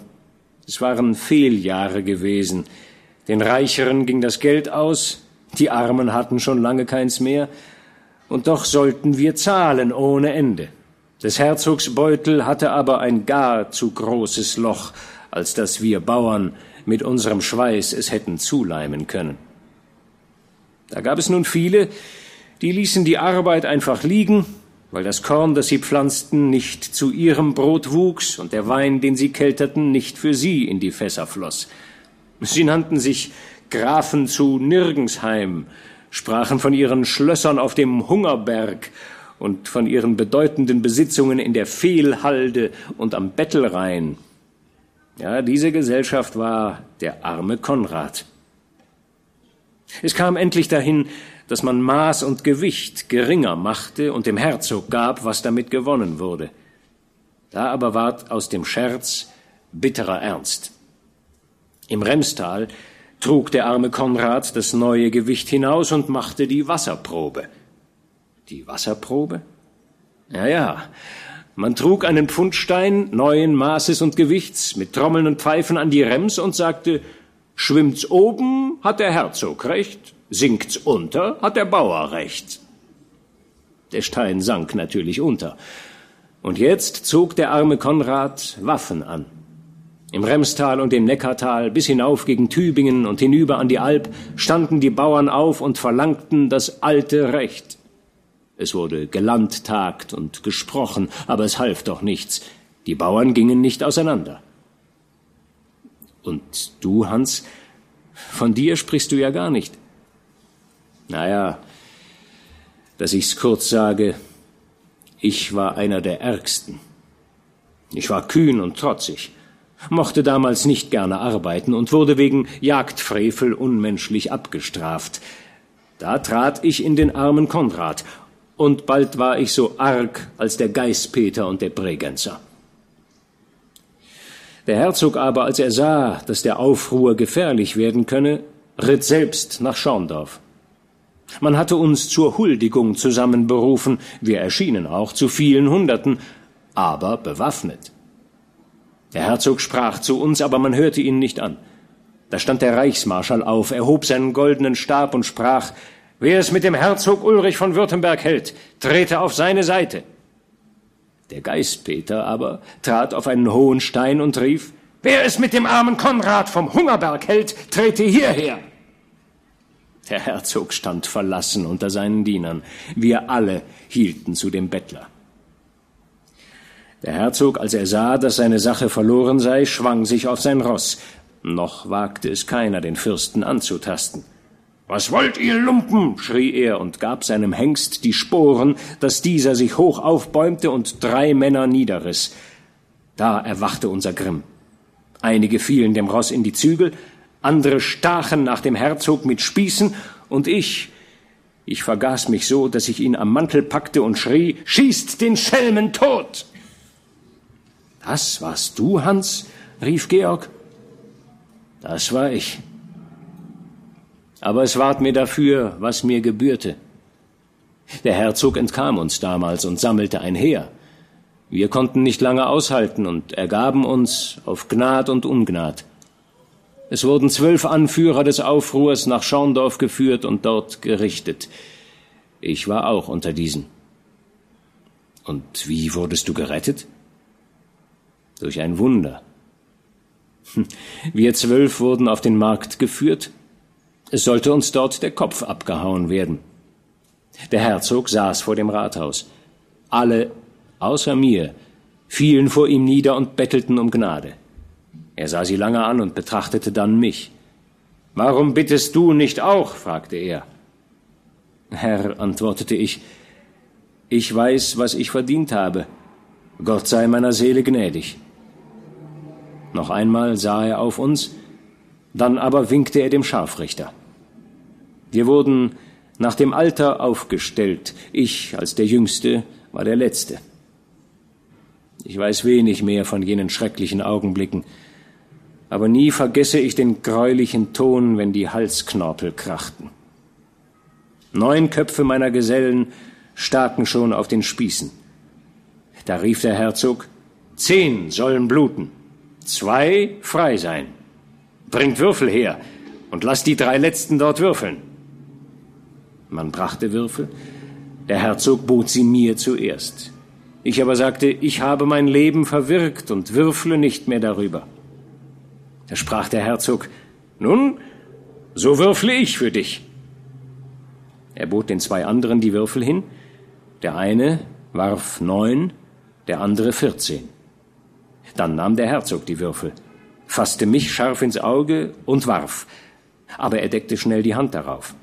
Es waren Fehljahre gewesen. Den Reicheren ging das Geld aus, die Armen hatten schon lange keins mehr, und doch sollten wir zahlen ohne Ende. Des Herzogs Beutel hatte aber ein gar zu großes Loch, als dass wir Bauern mit unserem Schweiß es hätten zuleimen können. Da gab es nun viele, die ließen die Arbeit einfach liegen, weil das Korn, das sie pflanzten, nicht zu ihrem Brot wuchs und der Wein, den sie kelterten, nicht für sie in die Fässer floss. Sie nannten sich Grafen zu Nirgensheim sprachen von ihren Schlössern auf dem Hungerberg und von ihren bedeutenden Besitzungen in der Fehlhalde und am Bettelrhein. Ja, diese Gesellschaft war der arme Konrad. Es kam endlich dahin, dass man Maß und Gewicht geringer machte und dem Herzog gab, was damit gewonnen wurde. Da aber ward aus dem Scherz bitterer Ernst. Im Remstal trug der arme Konrad das neue Gewicht hinaus und machte die Wasserprobe. Die Wasserprobe? Ja, ja. Man trug einen Pfundstein neuen Maßes und Gewichts mit Trommeln und Pfeifen an die Rems und sagte, schwimmt's oben, hat der Herzog recht, sinkt's unter, hat der Bauer recht. Der Stein sank natürlich unter. Und jetzt zog der arme Konrad Waffen an. Im Remstal und im Neckartal bis hinauf gegen Tübingen und hinüber an die Alp standen die Bauern auf und verlangten das alte Recht. Es wurde gelandtagt und gesprochen, aber es half doch nichts. Die Bauern gingen nicht auseinander. Und du, Hans, von dir sprichst du ja gar nicht. Naja, dass ich's kurz sage, ich war einer der Ärgsten. Ich war kühn und trotzig, mochte damals nicht gerne arbeiten und wurde wegen Jagdfrevel unmenschlich abgestraft. Da trat ich in den armen Konrad, und bald war ich so arg als der Geißpeter und der Bregenzer. Der Herzog aber, als er sah, dass der Aufruhr gefährlich werden könne, ritt selbst nach Schorndorf. Man hatte uns zur Huldigung zusammenberufen, wir erschienen auch zu vielen Hunderten, aber bewaffnet. Der Herzog sprach zu uns, aber man hörte ihn nicht an. Da stand der Reichsmarschall auf, erhob seinen goldenen Stab und sprach Wer es mit dem Herzog Ulrich von Württemberg hält, trete auf seine Seite. Der Geistpeter aber trat auf einen hohen Stein und rief Wer es mit dem armen Konrad vom Hungerberg hält, trete hierher. Der Herzog stand verlassen unter seinen Dienern. Wir alle hielten zu dem Bettler. Der Herzog, als er sah, dass seine Sache verloren sei, schwang sich auf sein Ross. Noch wagte es keiner, den Fürsten anzutasten. Was wollt ihr, Lumpen? schrie er und gab seinem Hengst die Sporen, dass dieser sich hoch aufbäumte und drei Männer niederriss. Da erwachte unser Grimm. Einige fielen dem Ross in die Zügel, andere stachen nach dem Herzog mit Spießen, und ich, ich vergaß mich so, dass ich ihn am Mantel packte und schrie, Schießt den Schelmen tot! Das warst du, Hans? rief Georg. Das war ich. Aber es ward mir dafür, was mir gebührte. Der Herzog entkam uns damals und sammelte ein Heer. Wir konnten nicht lange aushalten und ergaben uns auf Gnad und Ungnad. Es wurden zwölf Anführer des Aufruhrs nach Schorndorf geführt und dort gerichtet. Ich war auch unter diesen. Und wie wurdest du gerettet? Durch ein Wunder. Wir zwölf wurden auf den Markt geführt. Es sollte uns dort der Kopf abgehauen werden. Der Herzog saß vor dem Rathaus. Alle, außer mir, fielen vor ihm nieder und bettelten um Gnade. Er sah sie lange an und betrachtete dann mich. Warum bittest du nicht auch? fragte er. Herr, antwortete ich, ich weiß, was ich verdient habe. Gott sei meiner Seele gnädig. Noch einmal sah er auf uns, dann aber winkte er dem Scharfrichter. Wir wurden nach dem Alter aufgestellt. Ich als der Jüngste war der Letzte. Ich weiß wenig mehr von jenen schrecklichen Augenblicken aber nie vergesse ich den greulichen Ton, wenn die Halsknorpel krachten. Neun Köpfe meiner Gesellen staken schon auf den Spießen. Da rief der Herzog, zehn sollen bluten, zwei frei sein. Bringt Würfel her und lasst die drei letzten dort würfeln. Man brachte Würfel, der Herzog bot sie mir zuerst. Ich aber sagte, ich habe mein Leben verwirkt und würfle nicht mehr darüber. Da sprach der Herzog, nun, so würfle ich für dich. Er bot den zwei anderen die Würfel hin. Der eine warf neun, der andere vierzehn. Dann nahm der Herzog die Würfel, fasste mich scharf ins Auge und warf, aber er deckte schnell die Hand darauf.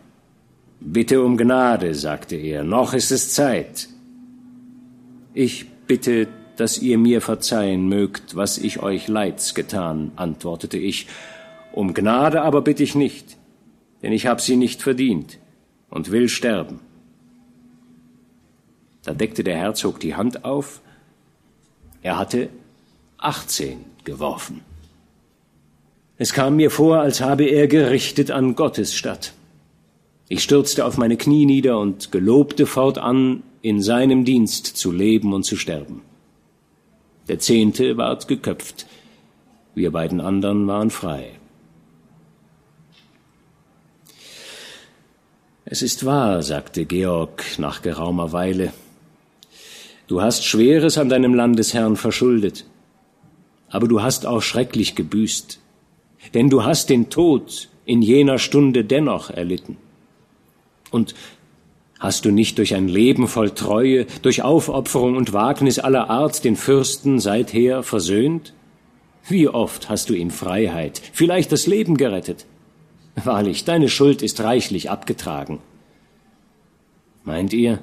Bitte um Gnade, sagte er, noch ist es Zeit. Ich bitte dass ihr mir verzeihen mögt, was ich euch Leids getan, antwortete ich. Um Gnade aber bitte ich nicht, denn ich hab sie nicht verdient und will sterben. Da deckte der Herzog die Hand auf. Er hatte achtzehn geworfen. Es kam mir vor, als habe er gerichtet an Gottes Stadt. Ich stürzte auf meine Knie nieder und gelobte fortan, in seinem Dienst zu leben und zu sterben. Der Zehnte ward geköpft. Wir beiden anderen waren frei. Es ist wahr, sagte Georg nach geraumer Weile. Du hast Schweres an deinem Landesherrn verschuldet, aber du hast auch schrecklich gebüßt, denn du hast den Tod in jener Stunde dennoch erlitten. Und hast du nicht durch ein Leben voll Treue, durch Aufopferung und Wagnis aller Art den Fürsten seither versöhnt? Wie oft hast du ihm Freiheit, vielleicht das Leben gerettet? Wahrlich, deine Schuld ist reichlich abgetragen. Meint ihr?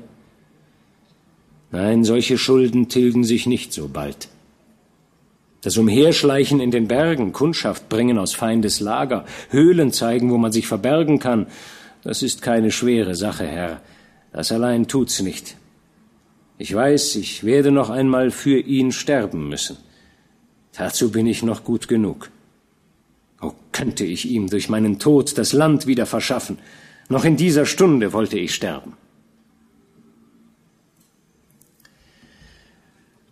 Nein, solche Schulden tilgen sich nicht so bald. Das Umherschleichen in den Bergen, Kundschaft bringen aus Feindes Lager, Höhlen zeigen, wo man sich verbergen kann, das ist keine schwere Sache, Herr. Das allein tut's nicht. Ich weiß, ich werde noch einmal für ihn sterben müssen. Dazu bin ich noch gut genug. Oh, könnte ich ihm durch meinen Tod das Land wieder verschaffen. Noch in dieser Stunde wollte ich sterben.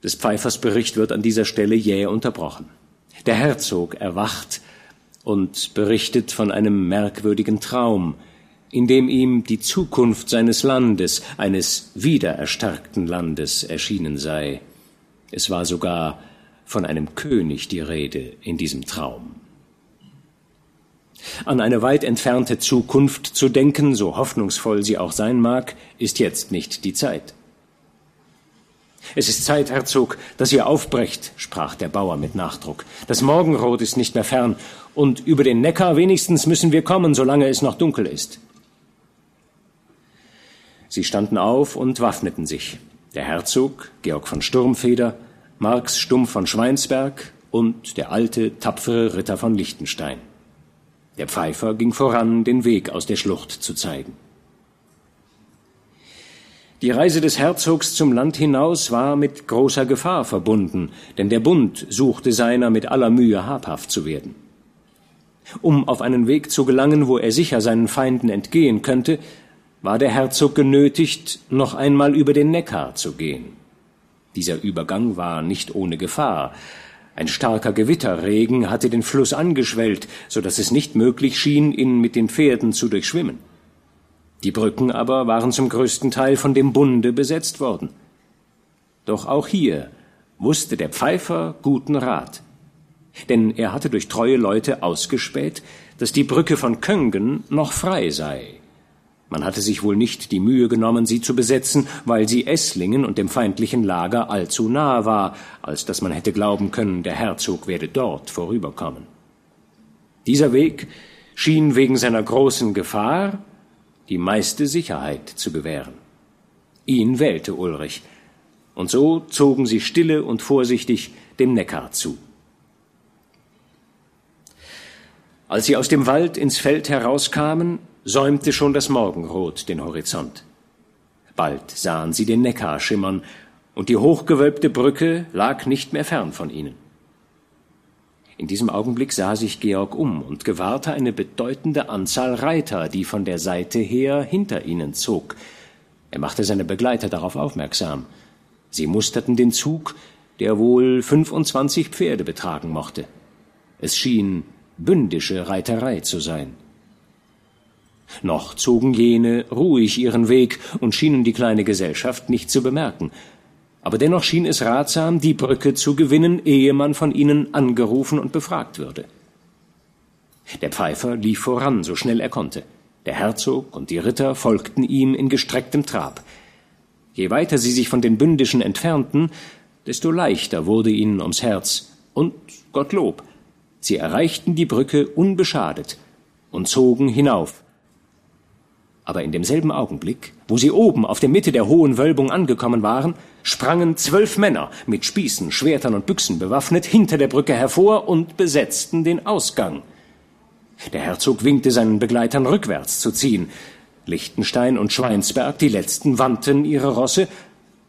Des Pfeifers Bericht wird an dieser Stelle jäh unterbrochen. Der Herzog erwacht und berichtet von einem merkwürdigen Traum, in dem ihm die Zukunft seines Landes, eines wiedererstarkten Landes, erschienen sei. Es war sogar von einem König die Rede in diesem Traum. An eine weit entfernte Zukunft zu denken, so hoffnungsvoll sie auch sein mag, ist jetzt nicht die Zeit. Es ist Zeit, Herzog, dass ihr aufbrecht, sprach der Bauer mit Nachdruck. Das Morgenrot ist nicht mehr fern, und über den Neckar wenigstens müssen wir kommen, solange es noch dunkel ist. Sie standen auf und waffneten sich. Der Herzog, Georg von Sturmfeder, Marx Stumm von Schweinsberg und der alte, tapfere Ritter von Liechtenstein. Der Pfeifer ging voran, den Weg aus der Schlucht zu zeigen. Die Reise des Herzogs zum Land hinaus war mit großer Gefahr verbunden, denn der Bund suchte seiner mit aller Mühe habhaft zu werden. Um auf einen Weg zu gelangen, wo er sicher seinen Feinden entgehen könnte, war der Herzog genötigt, noch einmal über den Neckar zu gehen. Dieser Übergang war nicht ohne Gefahr, ein starker Gewitterregen hatte den Fluss angeschwellt, so dass es nicht möglich schien, ihn mit den Pferden zu durchschwimmen. Die Brücken aber waren zum größten Teil von dem Bunde besetzt worden. Doch auch hier wusste der Pfeifer guten Rat. Denn er hatte durch treue Leute ausgespäht, dass die Brücke von Köngen noch frei sei. Man hatte sich wohl nicht die Mühe genommen, sie zu besetzen, weil sie Esslingen und dem feindlichen Lager allzu nahe war, als dass man hätte glauben können, der Herzog werde dort vorüberkommen. Dieser Weg schien wegen seiner großen Gefahr die meiste Sicherheit zu gewähren. Ihn wählte Ulrich, und so zogen sie stille und vorsichtig dem Neckar zu. Als sie aus dem Wald ins Feld herauskamen, säumte schon das Morgenrot den Horizont. Bald sahen sie den Neckar schimmern, und die hochgewölbte Brücke lag nicht mehr fern von ihnen. In diesem Augenblick sah sich Georg um und gewahrte eine bedeutende Anzahl Reiter, die von der Seite her hinter ihnen zog. Er machte seine Begleiter darauf aufmerksam. Sie musterten den Zug, der wohl 25 Pferde betragen mochte. Es schien bündische Reiterei zu sein. Noch zogen jene ruhig ihren Weg und schienen die kleine Gesellschaft nicht zu bemerken. Aber dennoch schien es ratsam, die Brücke zu gewinnen, ehe man von ihnen angerufen und befragt würde. Der Pfeifer lief voran, so schnell er konnte. Der Herzog und die Ritter folgten ihm in gestrecktem Trab. Je weiter sie sich von den Bündischen entfernten, desto leichter wurde ihnen ums Herz. Und Gottlob, sie erreichten die Brücke unbeschadet und zogen hinauf aber in demselben Augenblick, wo sie oben auf der Mitte der hohen Wölbung angekommen waren, sprangen zwölf Männer mit Spießen, Schwertern und Büchsen bewaffnet hinter der Brücke hervor und besetzten den Ausgang. Der Herzog winkte seinen Begleitern rückwärts zu ziehen. Lichtenstein und Schweinsberg, die letzten, wandten ihre Rosse,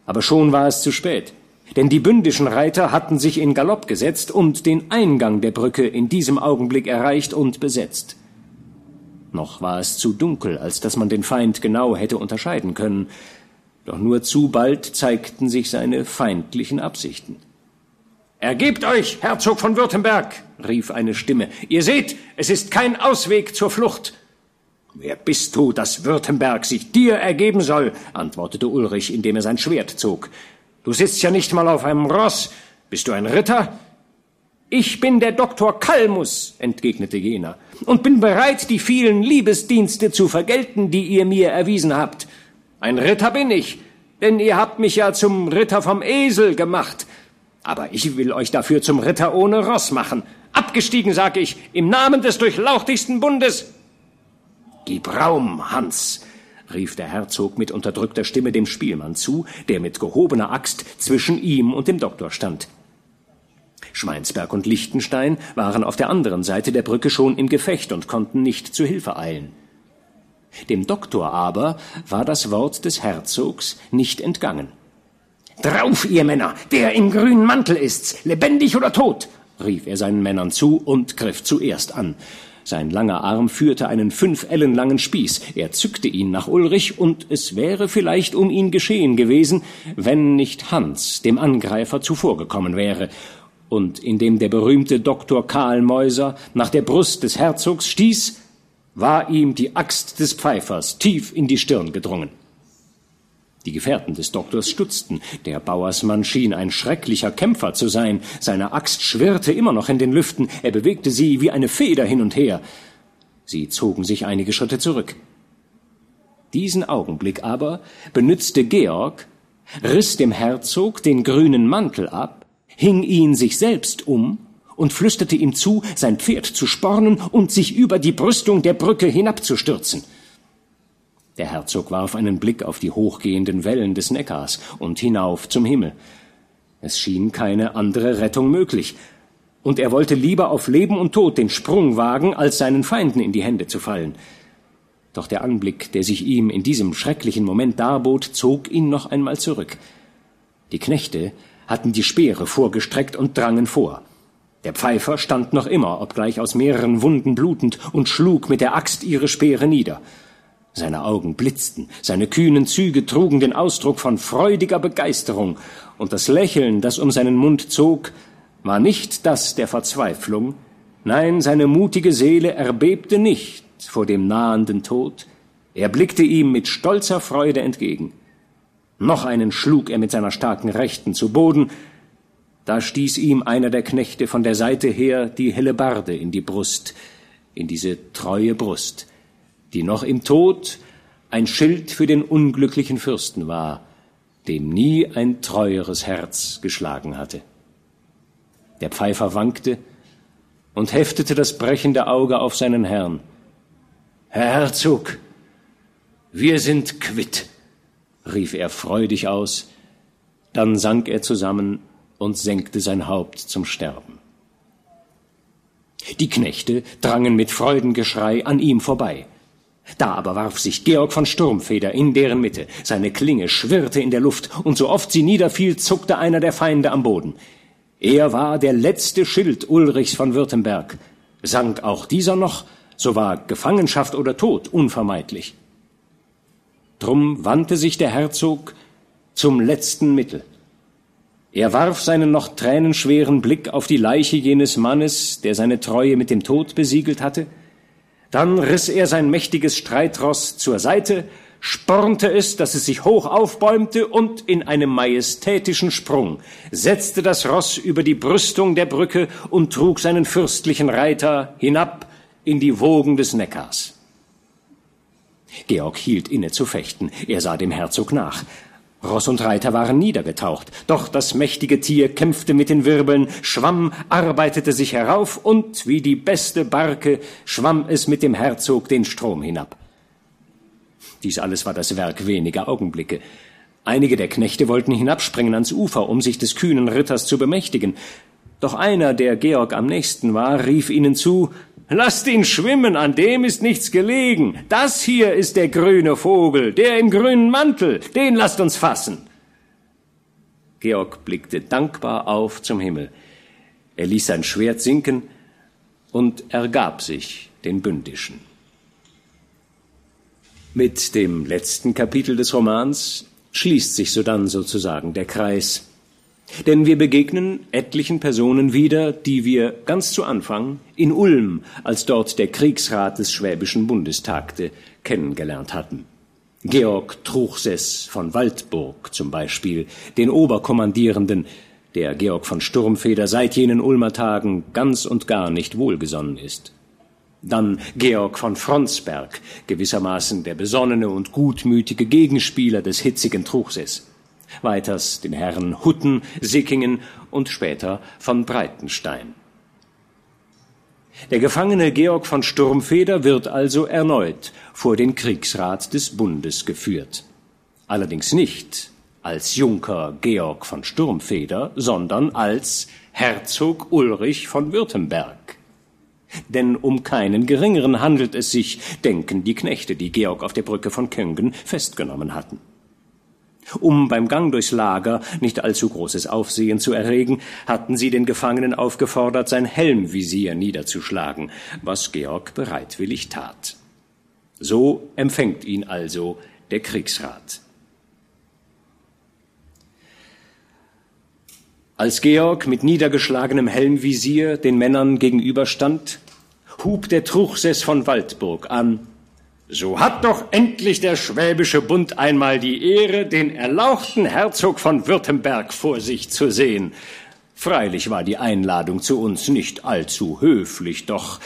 aber schon war es zu spät. Denn die bündischen Reiter hatten sich in Galopp gesetzt und den Eingang der Brücke in diesem Augenblick erreicht und besetzt. Noch war es zu dunkel, als dass man den Feind genau hätte unterscheiden können, doch nur zu bald zeigten sich seine feindlichen Absichten. Ergebt euch, Herzog von Württemberg, rief eine Stimme. Ihr seht, es ist kein Ausweg zur Flucht. Wer bist du, dass Württemberg sich dir ergeben soll? antwortete Ulrich, indem er sein Schwert zog. Du sitzt ja nicht mal auf einem Ross. Bist du ein Ritter? Ich bin der Doktor Kalmus, entgegnete jener, und bin bereit, die vielen Liebesdienste zu vergelten, die ihr mir erwiesen habt. Ein Ritter bin ich, denn ihr habt mich ja zum Ritter vom Esel gemacht. Aber ich will euch dafür zum Ritter ohne Ross machen. Abgestiegen, sag ich, im Namen des durchlauchtigsten Bundes. Gib Raum, Hans, rief der Herzog mit unterdrückter Stimme dem Spielmann zu, der mit gehobener Axt zwischen ihm und dem Doktor stand. Schweinsberg und Liechtenstein waren auf der anderen Seite der Brücke schon im Gefecht und konnten nicht zu Hilfe eilen. Dem Doktor aber war das Wort des Herzogs nicht entgangen. Drauf, ihr Männer, der im grünen Mantel ist's, lebendig oder tot, rief er seinen Männern zu und griff zuerst an. Sein langer Arm führte einen fünf Ellen langen Spieß. Er zückte ihn nach Ulrich, und es wäre vielleicht um ihn geschehen gewesen, wenn nicht Hans dem Angreifer zuvorgekommen wäre. Und indem der berühmte Doktor Karl Mäuser nach der Brust des Herzogs stieß, war ihm die Axt des Pfeifers tief in die Stirn gedrungen. Die Gefährten des Doktors stutzten. Der Bauersmann schien ein schrecklicher Kämpfer zu sein. Seine Axt schwirrte immer noch in den Lüften. Er bewegte sie wie eine Feder hin und her. Sie zogen sich einige Schritte zurück. Diesen Augenblick aber benützte Georg, riss dem Herzog den grünen Mantel ab, hing ihn sich selbst um und flüsterte ihm zu, sein Pferd zu spornen und sich über die Brüstung der Brücke hinabzustürzen. Der Herzog warf einen Blick auf die hochgehenden Wellen des Neckars und hinauf zum Himmel. Es schien keine andere Rettung möglich, und er wollte lieber auf Leben und Tod den Sprung wagen, als seinen Feinden in die Hände zu fallen. Doch der Anblick, der sich ihm in diesem schrecklichen Moment darbot, zog ihn noch einmal zurück. Die Knechte hatten die Speere vorgestreckt und drangen vor. Der Pfeifer stand noch immer, obgleich aus mehreren Wunden blutend, und schlug mit der Axt ihre Speere nieder. Seine Augen blitzten, seine kühnen Züge trugen den Ausdruck von freudiger Begeisterung, und das Lächeln, das um seinen Mund zog, war nicht das der Verzweiflung, nein, seine mutige Seele erbebte nicht vor dem nahenden Tod, er blickte ihm mit stolzer Freude entgegen. Noch einen schlug er mit seiner starken Rechten zu Boden, da stieß ihm einer der Knechte von der Seite her die Hellebarde in die Brust, in diese treue Brust, die noch im Tod ein Schild für den unglücklichen Fürsten war, dem nie ein treueres Herz geschlagen hatte. Der Pfeifer wankte und heftete das brechende Auge auf seinen Herrn. Herr Herzog, wir sind quitt, rief er freudig aus, dann sank er zusammen und senkte sein Haupt zum Sterben. Die Knechte drangen mit Freudengeschrei an ihm vorbei. Da aber warf sich Georg von Sturmfeder in deren Mitte. Seine Klinge schwirrte in der Luft, und so oft sie niederfiel, zuckte einer der Feinde am Boden. Er war der letzte Schild Ulrichs von Württemberg. Sank auch dieser noch, so war Gefangenschaft oder Tod unvermeidlich. Drum wandte sich der Herzog zum letzten Mittel. Er warf seinen noch tränenschweren Blick auf die Leiche jenes Mannes, der seine Treue mit dem Tod besiegelt hatte, dann riss er sein mächtiges Streitross zur Seite, spornte es, dass es sich hoch aufbäumte und in einem majestätischen Sprung setzte das Ross über die Brüstung der Brücke und trug seinen fürstlichen Reiter hinab in die Wogen des Neckars. Georg hielt inne zu fechten, er sah dem Herzog nach. Ross und Reiter waren niedergetaucht, doch das mächtige Tier kämpfte mit den Wirbeln, schwamm, arbeitete sich herauf und wie die beste Barke schwamm es mit dem Herzog den Strom hinab. Dies alles war das Werk weniger Augenblicke. Einige der Knechte wollten hinabspringen ans Ufer, um sich des kühnen Ritters zu bemächtigen. Doch einer, der Georg am nächsten war, rief ihnen zu, Lasst ihn schwimmen, an dem ist nichts gelegen. Das hier ist der grüne Vogel, der im grünen Mantel, den lasst uns fassen. Georg blickte dankbar auf zum Himmel. Er ließ sein Schwert sinken und ergab sich den Bündischen. Mit dem letzten Kapitel des Romans schließt sich sodann sozusagen der Kreis. Denn wir begegnen etlichen Personen wieder, die wir ganz zu Anfang in Ulm, als dort der Kriegsrat des Schwäbischen Bundes tagte, kennengelernt hatten. Georg Truchsess von Waldburg zum Beispiel, den Oberkommandierenden, der Georg von Sturmfeder seit jenen Ulmer Tagen ganz und gar nicht wohlgesonnen ist. Dann Georg von Fronsberg, gewissermaßen der besonnene und gutmütige Gegenspieler des hitzigen Truchsess. Weiters den Herren Hutten, Sickingen und später von Breitenstein. Der Gefangene Georg von Sturmfeder wird also erneut vor den Kriegsrat des Bundes geführt. Allerdings nicht als Junker Georg von Sturmfeder, sondern als Herzog Ulrich von Württemberg. Denn um keinen geringeren handelt es sich, denken die Knechte, die Georg auf der Brücke von Köngen festgenommen hatten. Um beim Gang durchs Lager nicht allzu großes Aufsehen zu erregen, hatten sie den Gefangenen aufgefordert, sein Helmvisier niederzuschlagen, was Georg bereitwillig tat. So empfängt ihn also der Kriegsrat. Als Georg mit niedergeschlagenem Helmvisier den Männern gegenüberstand, hub der Truchsess von Waldburg an so hat doch endlich der Schwäbische Bund einmal die Ehre, den erlauchten Herzog von Württemberg vor sich zu sehen. Freilich war die Einladung zu uns nicht allzu höflich, doch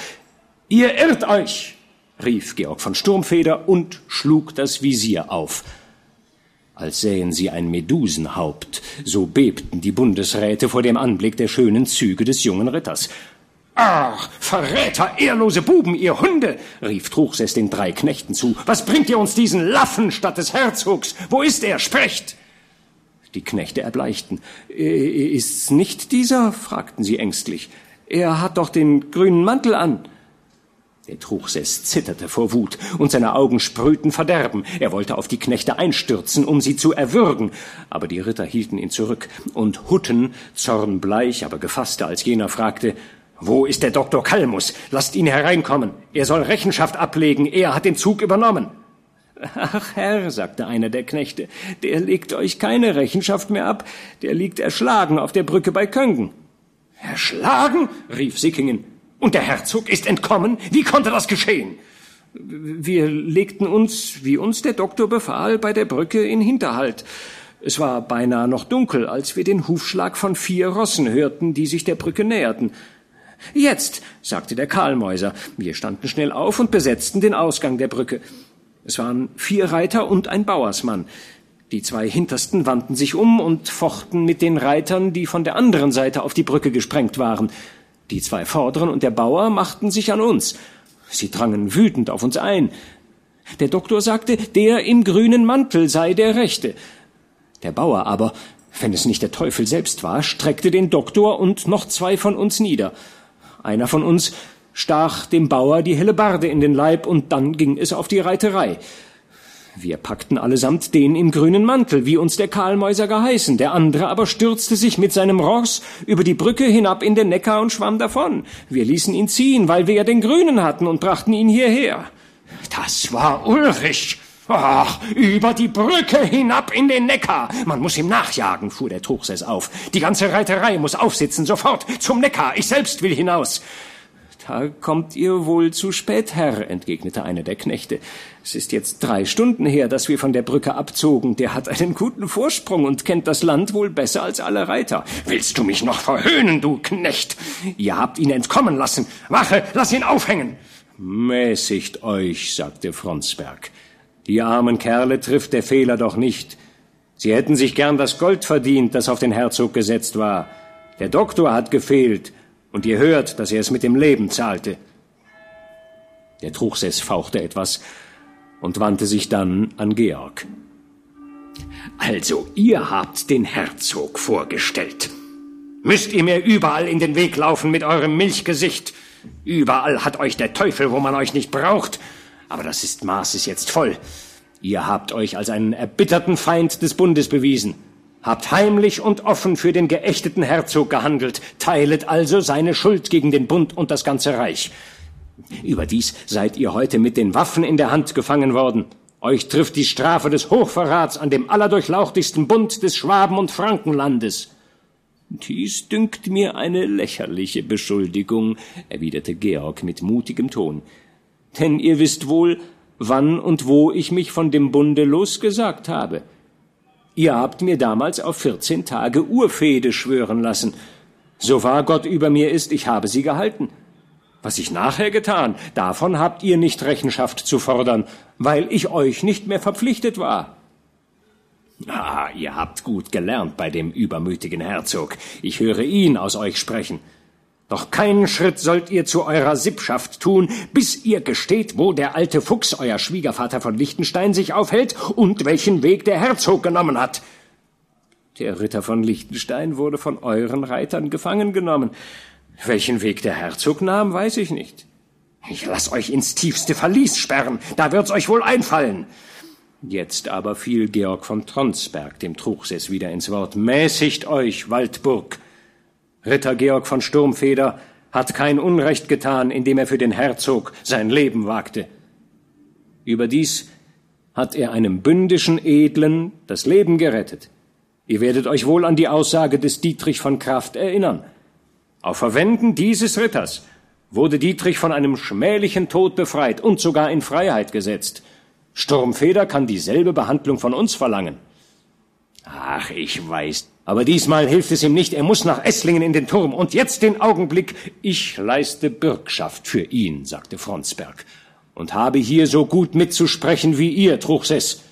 Ihr irrt euch, rief Georg von Sturmfeder und schlug das Visier auf. Als sähen sie ein Medusenhaupt, so bebten die Bundesräte vor dem Anblick der schönen Züge des jungen Ritters. Ach, Verräter, ehrlose Buben, ihr Hunde, rief Truchsess den drei Knechten zu. Was bringt ihr uns diesen Laffen statt des Herzogs? Wo ist er? Sprecht! Die Knechte erbleichten. Ist's nicht dieser? fragten sie ängstlich. Er hat doch den grünen Mantel an. Der Truchsess zitterte vor Wut, und seine Augen sprühten Verderben. Er wollte auf die Knechte einstürzen, um sie zu erwürgen, aber die Ritter hielten ihn zurück, und Hutten, zornbleich, aber gefasster als jener, fragte wo ist der Doktor Kalmus? Lasst ihn hereinkommen. Er soll Rechenschaft ablegen. Er hat den Zug übernommen. Ach Herr, sagte einer der Knechte, der legt euch keine Rechenschaft mehr ab. Der liegt erschlagen auf der Brücke bei Köngen. Erschlagen? rief Sickingen. Und der Herzog ist entkommen? Wie konnte das geschehen? Wir legten uns, wie uns der Doktor befahl, bei der Brücke in Hinterhalt. Es war beinahe noch dunkel, als wir den Hufschlag von vier Rossen hörten, die sich der Brücke näherten. Jetzt, sagte der Karlmäuser. Wir standen schnell auf und besetzten den Ausgang der Brücke. Es waren vier Reiter und ein Bauersmann. Die zwei Hintersten wandten sich um und fochten mit den Reitern, die von der anderen Seite auf die Brücke gesprengt waren. Die zwei Vorderen und der Bauer machten sich an uns. Sie drangen wütend auf uns ein. Der Doktor sagte, der im grünen Mantel sei der Rechte. Der Bauer aber, wenn es nicht der Teufel selbst war, streckte den Doktor und noch zwei von uns nieder. Einer von uns stach dem Bauer die Hellebarde in den Leib und dann ging es auf die Reiterei. Wir packten allesamt den im grünen Mantel, wie uns der Karlmäuser geheißen, der andere aber stürzte sich mit seinem Ross über die Brücke hinab in den Neckar und schwamm davon. Wir ließen ihn ziehen, weil wir ja den Grünen hatten und brachten ihn hierher. Das war Ulrich. Ach, über die Brücke hinab in den Neckar. Man muss ihm nachjagen, fuhr der Truchsess auf. Die ganze Reiterei muss aufsitzen, sofort, zum Neckar. Ich selbst will hinaus. Da kommt ihr wohl zu spät, Herr, entgegnete einer der Knechte. Es ist jetzt drei Stunden her, dass wir von der Brücke abzogen. Der hat einen guten Vorsprung und kennt das Land wohl besser als alle Reiter. Willst du mich noch verhöhnen, du Knecht? Ihr habt ihn entkommen lassen. Wache, lass ihn aufhängen. Mäßigt euch, sagte Fronsberg. Die armen Kerle trifft der Fehler doch nicht. Sie hätten sich gern das Gold verdient, das auf den Herzog gesetzt war. Der Doktor hat gefehlt, und ihr hört, dass er es mit dem Leben zahlte. Der Truchsess fauchte etwas und wandte sich dann an Georg. Also, ihr habt den Herzog vorgestellt. Müsst ihr mir überall in den Weg laufen mit eurem Milchgesicht? Überall hat euch der Teufel, wo man euch nicht braucht, aber das ist Maßes jetzt voll. Ihr habt euch als einen erbitterten Feind des Bundes bewiesen, habt heimlich und offen für den geächteten Herzog gehandelt, teilet also seine Schuld gegen den Bund und das ganze Reich. Überdies seid ihr heute mit den Waffen in der Hand gefangen worden. Euch trifft die Strafe des Hochverrats an dem allerdurchlauchtigsten Bund des Schwaben- und Frankenlandes. Dies dünkt mir eine lächerliche Beschuldigung, erwiderte Georg mit mutigem Ton. Denn ihr wisst wohl, wann und wo ich mich von dem Bunde losgesagt habe. Ihr habt mir damals auf vierzehn Tage Urfehde schwören lassen. So wahr Gott über mir ist, ich habe sie gehalten. Was ich nachher getan, davon habt ihr nicht Rechenschaft zu fordern, weil ich euch nicht mehr verpflichtet war. Ah, ihr habt gut gelernt bei dem übermütigen Herzog. Ich höre ihn aus euch sprechen. Doch keinen Schritt sollt ihr zu eurer Sippschaft tun, bis ihr gesteht, wo der alte Fuchs, euer Schwiegervater von Liechtenstein, sich aufhält und welchen Weg der Herzog genommen hat. Der Ritter von Liechtenstein wurde von euren Reitern gefangen genommen. Welchen Weg der Herzog nahm, weiß ich nicht. Ich lass euch ins tiefste Verlies sperren, da wird's euch wohl einfallen. Jetzt aber fiel Georg von Tronsberg dem Truchsess wieder ins Wort. Mäßigt euch, Waldburg! Ritter Georg von Sturmfeder hat kein Unrecht getan, indem er für den Herzog sein Leben wagte. Überdies hat er einem bündischen Edlen das Leben gerettet. Ihr werdet euch wohl an die Aussage des Dietrich von Kraft erinnern. Auf Verwenden dieses Ritters wurde Dietrich von einem schmählichen Tod befreit und sogar in Freiheit gesetzt. Sturmfeder kann dieselbe Behandlung von uns verlangen. Ach, ich weiß. Aber diesmal hilft es ihm nicht. Er muss nach Esslingen in den Turm. Und jetzt den Augenblick. Ich leiste Bürgschaft für ihn, sagte Fronsberg, und habe hier so gut mitzusprechen wie ihr, Truchsess.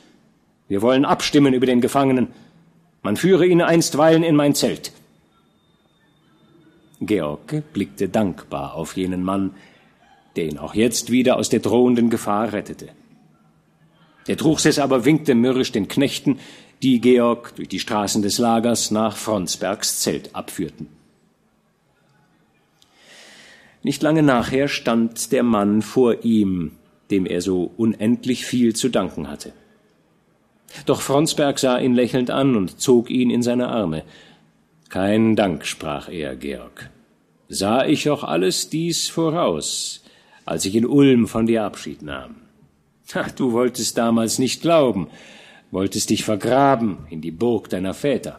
Wir wollen abstimmen über den Gefangenen. Man führe ihn einstweilen in mein Zelt. Georg blickte dankbar auf jenen Mann, der ihn auch jetzt wieder aus der drohenden Gefahr rettete. Der Truchsess aber winkte mürrisch den Knechten, die Georg durch die Straßen des Lagers nach Fronsbergs Zelt abführten. Nicht lange nachher stand der Mann vor ihm, dem er so unendlich viel zu danken hatte. Doch Fronsberg sah ihn lächelnd an und zog ihn in seine Arme. Kein Dank, sprach er, Georg. Sah ich auch alles dies voraus, als ich in Ulm von dir Abschied nahm. Ach, du wolltest damals nicht glauben, wolltest dich vergraben in die Burg deiner Väter.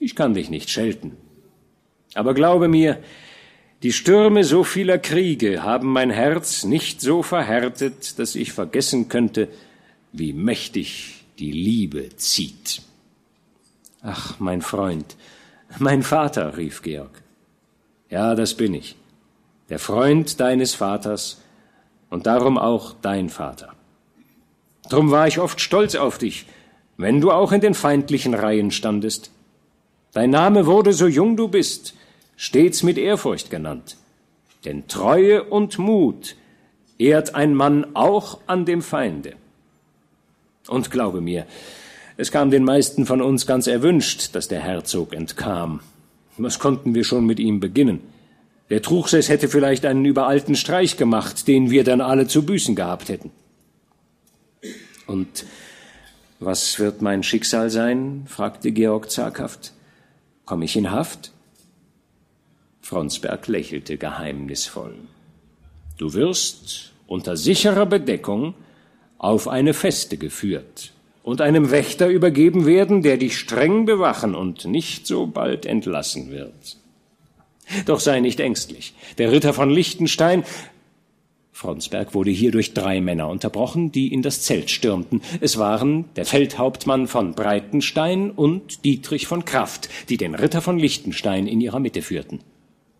Ich kann dich nicht schelten. Aber glaube mir, die Stürme so vieler Kriege haben mein Herz nicht so verhärtet, dass ich vergessen könnte, wie mächtig die Liebe zieht. Ach, mein Freund, mein Vater, rief Georg. Ja, das bin ich, der Freund deines Vaters und darum auch dein Vater. Drum war ich oft stolz auf dich, wenn du auch in den feindlichen Reihen standest. Dein Name wurde, so jung du bist, stets mit Ehrfurcht genannt. Denn Treue und Mut ehrt ein Mann auch an dem Feinde. Und glaube mir, es kam den meisten von uns ganz erwünscht, dass der Herzog entkam. Was konnten wir schon mit ihm beginnen? Der Truchsess hätte vielleicht einen überalten Streich gemacht, den wir dann alle zu büßen gehabt hätten. Und was wird mein Schicksal sein? fragte Georg zaghaft. Komm ich in Haft? Fronsberg lächelte geheimnisvoll. Du wirst unter sicherer Bedeckung auf eine Feste geführt und einem Wächter übergeben werden, der dich streng bewachen und nicht so bald entlassen wird. Doch sei nicht ängstlich. Der Ritter von Liechtenstein Fronsberg wurde hier durch drei Männer unterbrochen, die in das Zelt stürmten. Es waren der Feldhauptmann von Breitenstein und Dietrich von Kraft, die den Ritter von Liechtenstein in ihrer Mitte führten.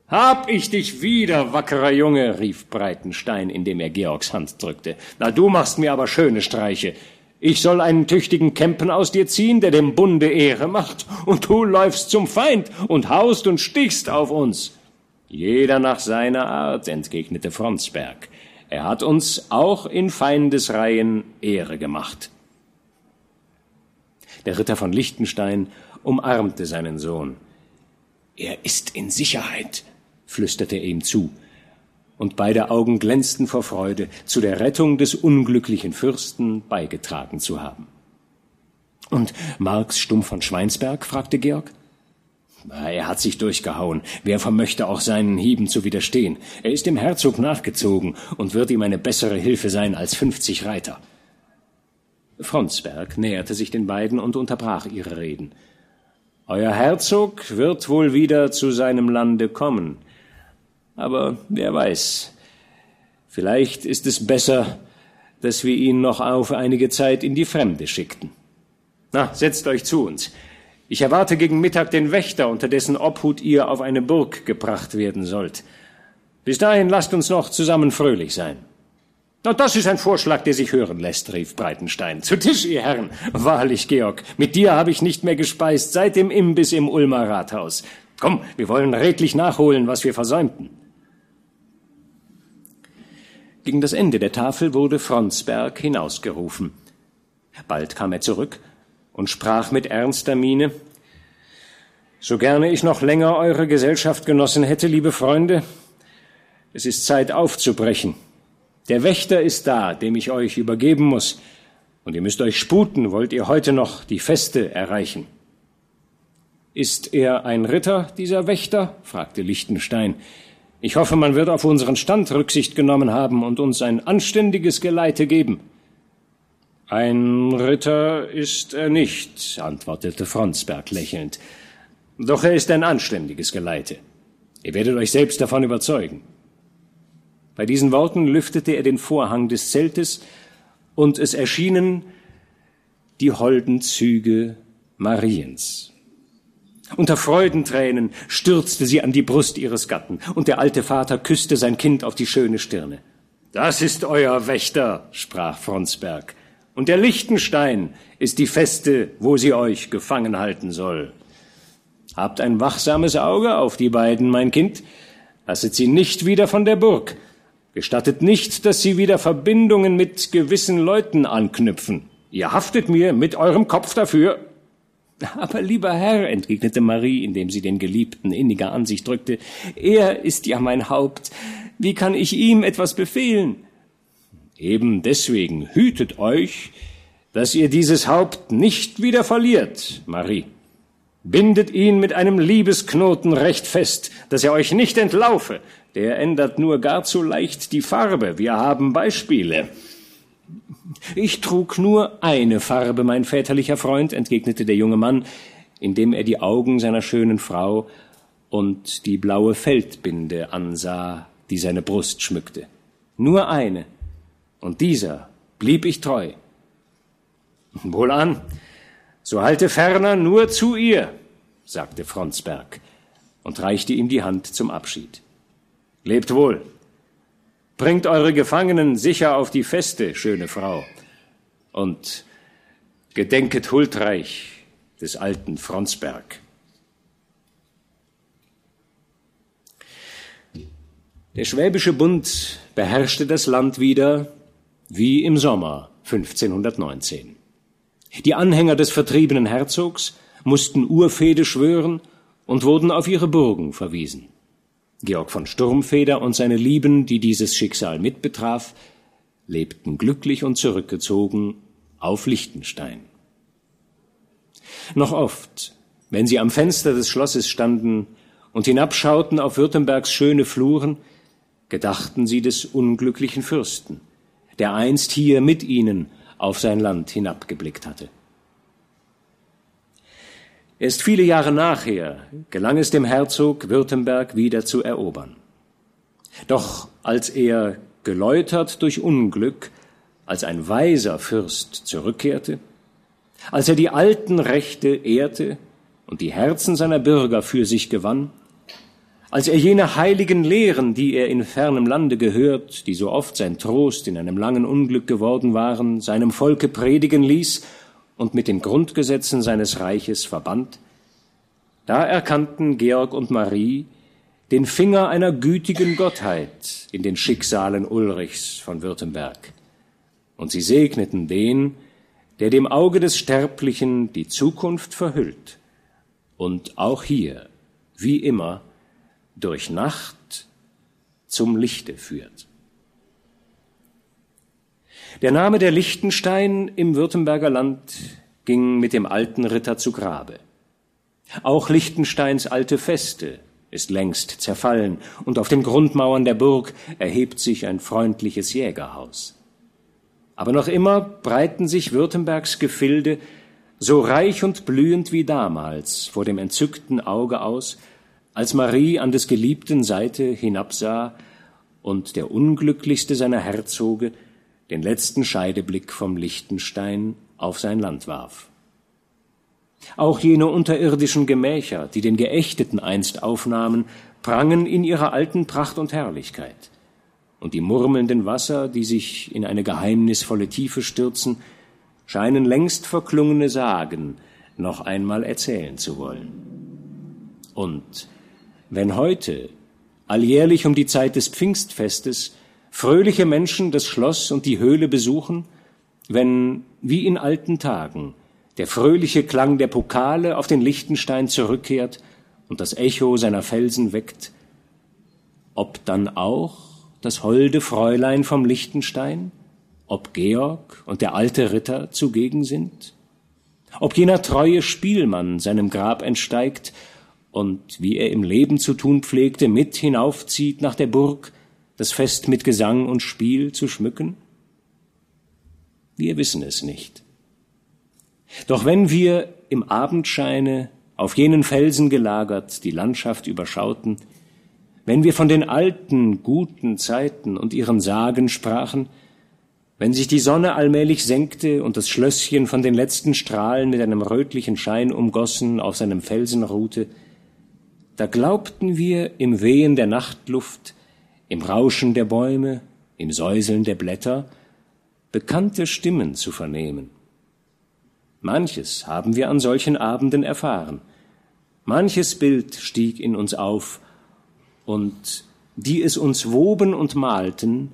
Hab ich dich wieder, wackerer Junge, rief Breitenstein, indem er Georgs Hand drückte. Na, du machst mir aber schöne Streiche. Ich soll einen tüchtigen Kämpen aus dir ziehen, der dem Bunde Ehre macht, und du läufst zum Feind und haust und stichst auf uns. Jeder nach seiner Art, entgegnete Fronsberg. Er hat uns auch in Feindesreihen Ehre gemacht. Der Ritter von Liechtenstein umarmte seinen Sohn. Er ist in Sicherheit, flüsterte er ihm zu, und beide Augen glänzten vor Freude, zu der Rettung des unglücklichen Fürsten beigetragen zu haben. Und Marx Stumm von Schweinsberg? fragte Georg. Er hat sich durchgehauen. Wer vermöchte auch seinen Hieben zu widerstehen? Er ist dem Herzog nachgezogen und wird ihm eine bessere Hilfe sein als fünfzig Reiter. Fronsberg näherte sich den beiden und unterbrach ihre Reden. Euer Herzog wird wohl wieder zu seinem Lande kommen. Aber wer weiß, vielleicht ist es besser, dass wir ihn noch auf einige Zeit in die Fremde schickten. Na, setzt euch zu uns. Ich erwarte gegen Mittag den Wächter, unter dessen Obhut ihr auf eine Burg gebracht werden sollt. Bis dahin lasst uns noch zusammen fröhlich sein. Na, das ist ein Vorschlag, der sich hören lässt, rief Breitenstein. Zu Tisch, ihr Herren. Wahrlich, Georg, mit dir habe ich nicht mehr gespeist seit dem Imbiss im Ulmer Rathaus. Komm, wir wollen redlich nachholen, was wir versäumten. Gegen das Ende der Tafel wurde Fronsberg hinausgerufen. Bald kam er zurück und sprach mit ernster Miene So gerne ich noch länger eure Gesellschaft genossen hätte, liebe Freunde, es ist Zeit aufzubrechen. Der Wächter ist da, dem ich euch übergeben muss, und ihr müsst euch sputen, wollt ihr heute noch die Feste erreichen. Ist er ein Ritter, dieser Wächter? fragte Lichtenstein. Ich hoffe, man wird auf unseren Stand Rücksicht genommen haben und uns ein anständiges Geleite geben. Ein Ritter ist er nicht, antwortete Fronsberg lächelnd. Doch er ist ein anständiges Geleite. Ihr werdet euch selbst davon überzeugen. Bei diesen Worten lüftete er den Vorhang des Zeltes, und es erschienen die holden Züge Mariens. Unter Freudentränen stürzte sie an die Brust ihres Gatten, und der alte Vater küsste sein Kind auf die schöne Stirne. Das ist euer Wächter, sprach Fronsberg, und der Lichtenstein ist die Feste, wo sie euch gefangen halten soll. Habt ein wachsames Auge auf die beiden, mein Kind, lasset sie nicht wieder von der Burg, Gestattet nicht, dass Sie wieder Verbindungen mit gewissen Leuten anknüpfen. Ihr haftet mir mit eurem Kopf dafür. Aber lieber Herr, entgegnete Marie, indem sie den Geliebten inniger an sich drückte, er ist ja mein Haupt. Wie kann ich ihm etwas befehlen? Eben deswegen hütet euch, dass ihr dieses Haupt nicht wieder verliert, Marie. Bindet ihn mit einem Liebesknoten recht fest, dass er euch nicht entlaufe, der ändert nur gar zu leicht die Farbe. Wir haben Beispiele. Ich trug nur eine Farbe, mein väterlicher Freund, entgegnete der junge Mann, indem er die Augen seiner schönen Frau und die blaue Feldbinde ansah, die seine Brust schmückte. Nur eine. Und dieser blieb ich treu. Wohlan, so halte ferner nur zu ihr, sagte Fronsberg und reichte ihm die Hand zum Abschied. Lebt wohl. Bringt eure Gefangenen sicher auf die Feste, schöne Frau, und gedenket huldreich des alten Fronsberg. Der Schwäbische Bund beherrschte das Land wieder wie im Sommer 1519. Die Anhänger des vertriebenen Herzogs mussten Urfehde schwören und wurden auf ihre Burgen verwiesen. Georg von Sturmfeder und seine Lieben, die dieses Schicksal mitbetraf, lebten glücklich und zurückgezogen auf Liechtenstein. Noch oft, wenn sie am Fenster des Schlosses standen und hinabschauten auf Württembergs schöne Fluren, gedachten sie des unglücklichen Fürsten, der einst hier mit ihnen auf sein Land hinabgeblickt hatte. Erst viele Jahre nachher gelang es dem Herzog, Württemberg wieder zu erobern. Doch als er, geläutert durch Unglück, als ein weiser Fürst zurückkehrte, als er die alten Rechte ehrte und die Herzen seiner Bürger für sich gewann, als er jene heiligen Lehren, die er in fernem Lande gehört, die so oft sein Trost in einem langen Unglück geworden waren, seinem Volke predigen ließ und mit den Grundgesetzen seines Reiches verband, da erkannten Georg und Marie den Finger einer gütigen Gottheit in den Schicksalen Ulrichs von Württemberg. Und sie segneten den, der dem Auge des Sterblichen die Zukunft verhüllt und auch hier, wie immer, durch Nacht zum Lichte führt. Der Name der Lichtenstein im Württemberger Land ging mit dem alten Ritter zu Grabe. Auch Lichtensteins alte Feste ist längst zerfallen, und auf den Grundmauern der Burg erhebt sich ein freundliches Jägerhaus. Aber noch immer breiten sich Württembergs Gefilde so reich und blühend wie damals vor dem entzückten Auge aus, als Marie an des Geliebten Seite hinabsah und der unglücklichste seiner Herzoge den letzten Scheideblick vom Liechtenstein auf sein Land warf. Auch jene unterirdischen Gemächer, die den Geächteten einst aufnahmen, prangen in ihrer alten Pracht und Herrlichkeit. Und die murmelnden Wasser, die sich in eine geheimnisvolle Tiefe stürzen, scheinen längst verklungene Sagen noch einmal erzählen zu wollen. Und wenn heute, alljährlich um die Zeit des Pfingstfestes, fröhliche Menschen das Schloss und die Höhle besuchen, wenn, wie in alten Tagen, der fröhliche Klang der Pokale auf den Lichtenstein zurückkehrt und das Echo seiner Felsen weckt, ob dann auch das holde Fräulein vom Lichtenstein, ob Georg und der alte Ritter zugegen sind, ob jener treue Spielmann seinem Grab entsteigt und, wie er im Leben zu tun pflegte, mit hinaufzieht nach der Burg, das Fest mit Gesang und Spiel zu schmücken? Wir wissen es nicht. Doch wenn wir im Abendscheine auf jenen Felsen gelagert die Landschaft überschauten, wenn wir von den alten, guten Zeiten und ihren Sagen sprachen, wenn sich die Sonne allmählich senkte und das Schlösschen von den letzten Strahlen mit einem rötlichen Schein umgossen auf seinem Felsen ruhte, da glaubten wir im Wehen der Nachtluft, im Rauschen der Bäume, im Säuseln der Blätter, bekannte Stimmen zu vernehmen. Manches haben wir an solchen Abenden erfahren. Manches Bild stieg in uns auf, und die es uns woben und malten,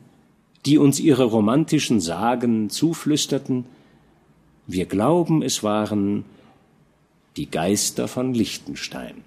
die uns ihre romantischen Sagen zuflüsterten, wir glauben, es waren die Geister von Liechtenstein.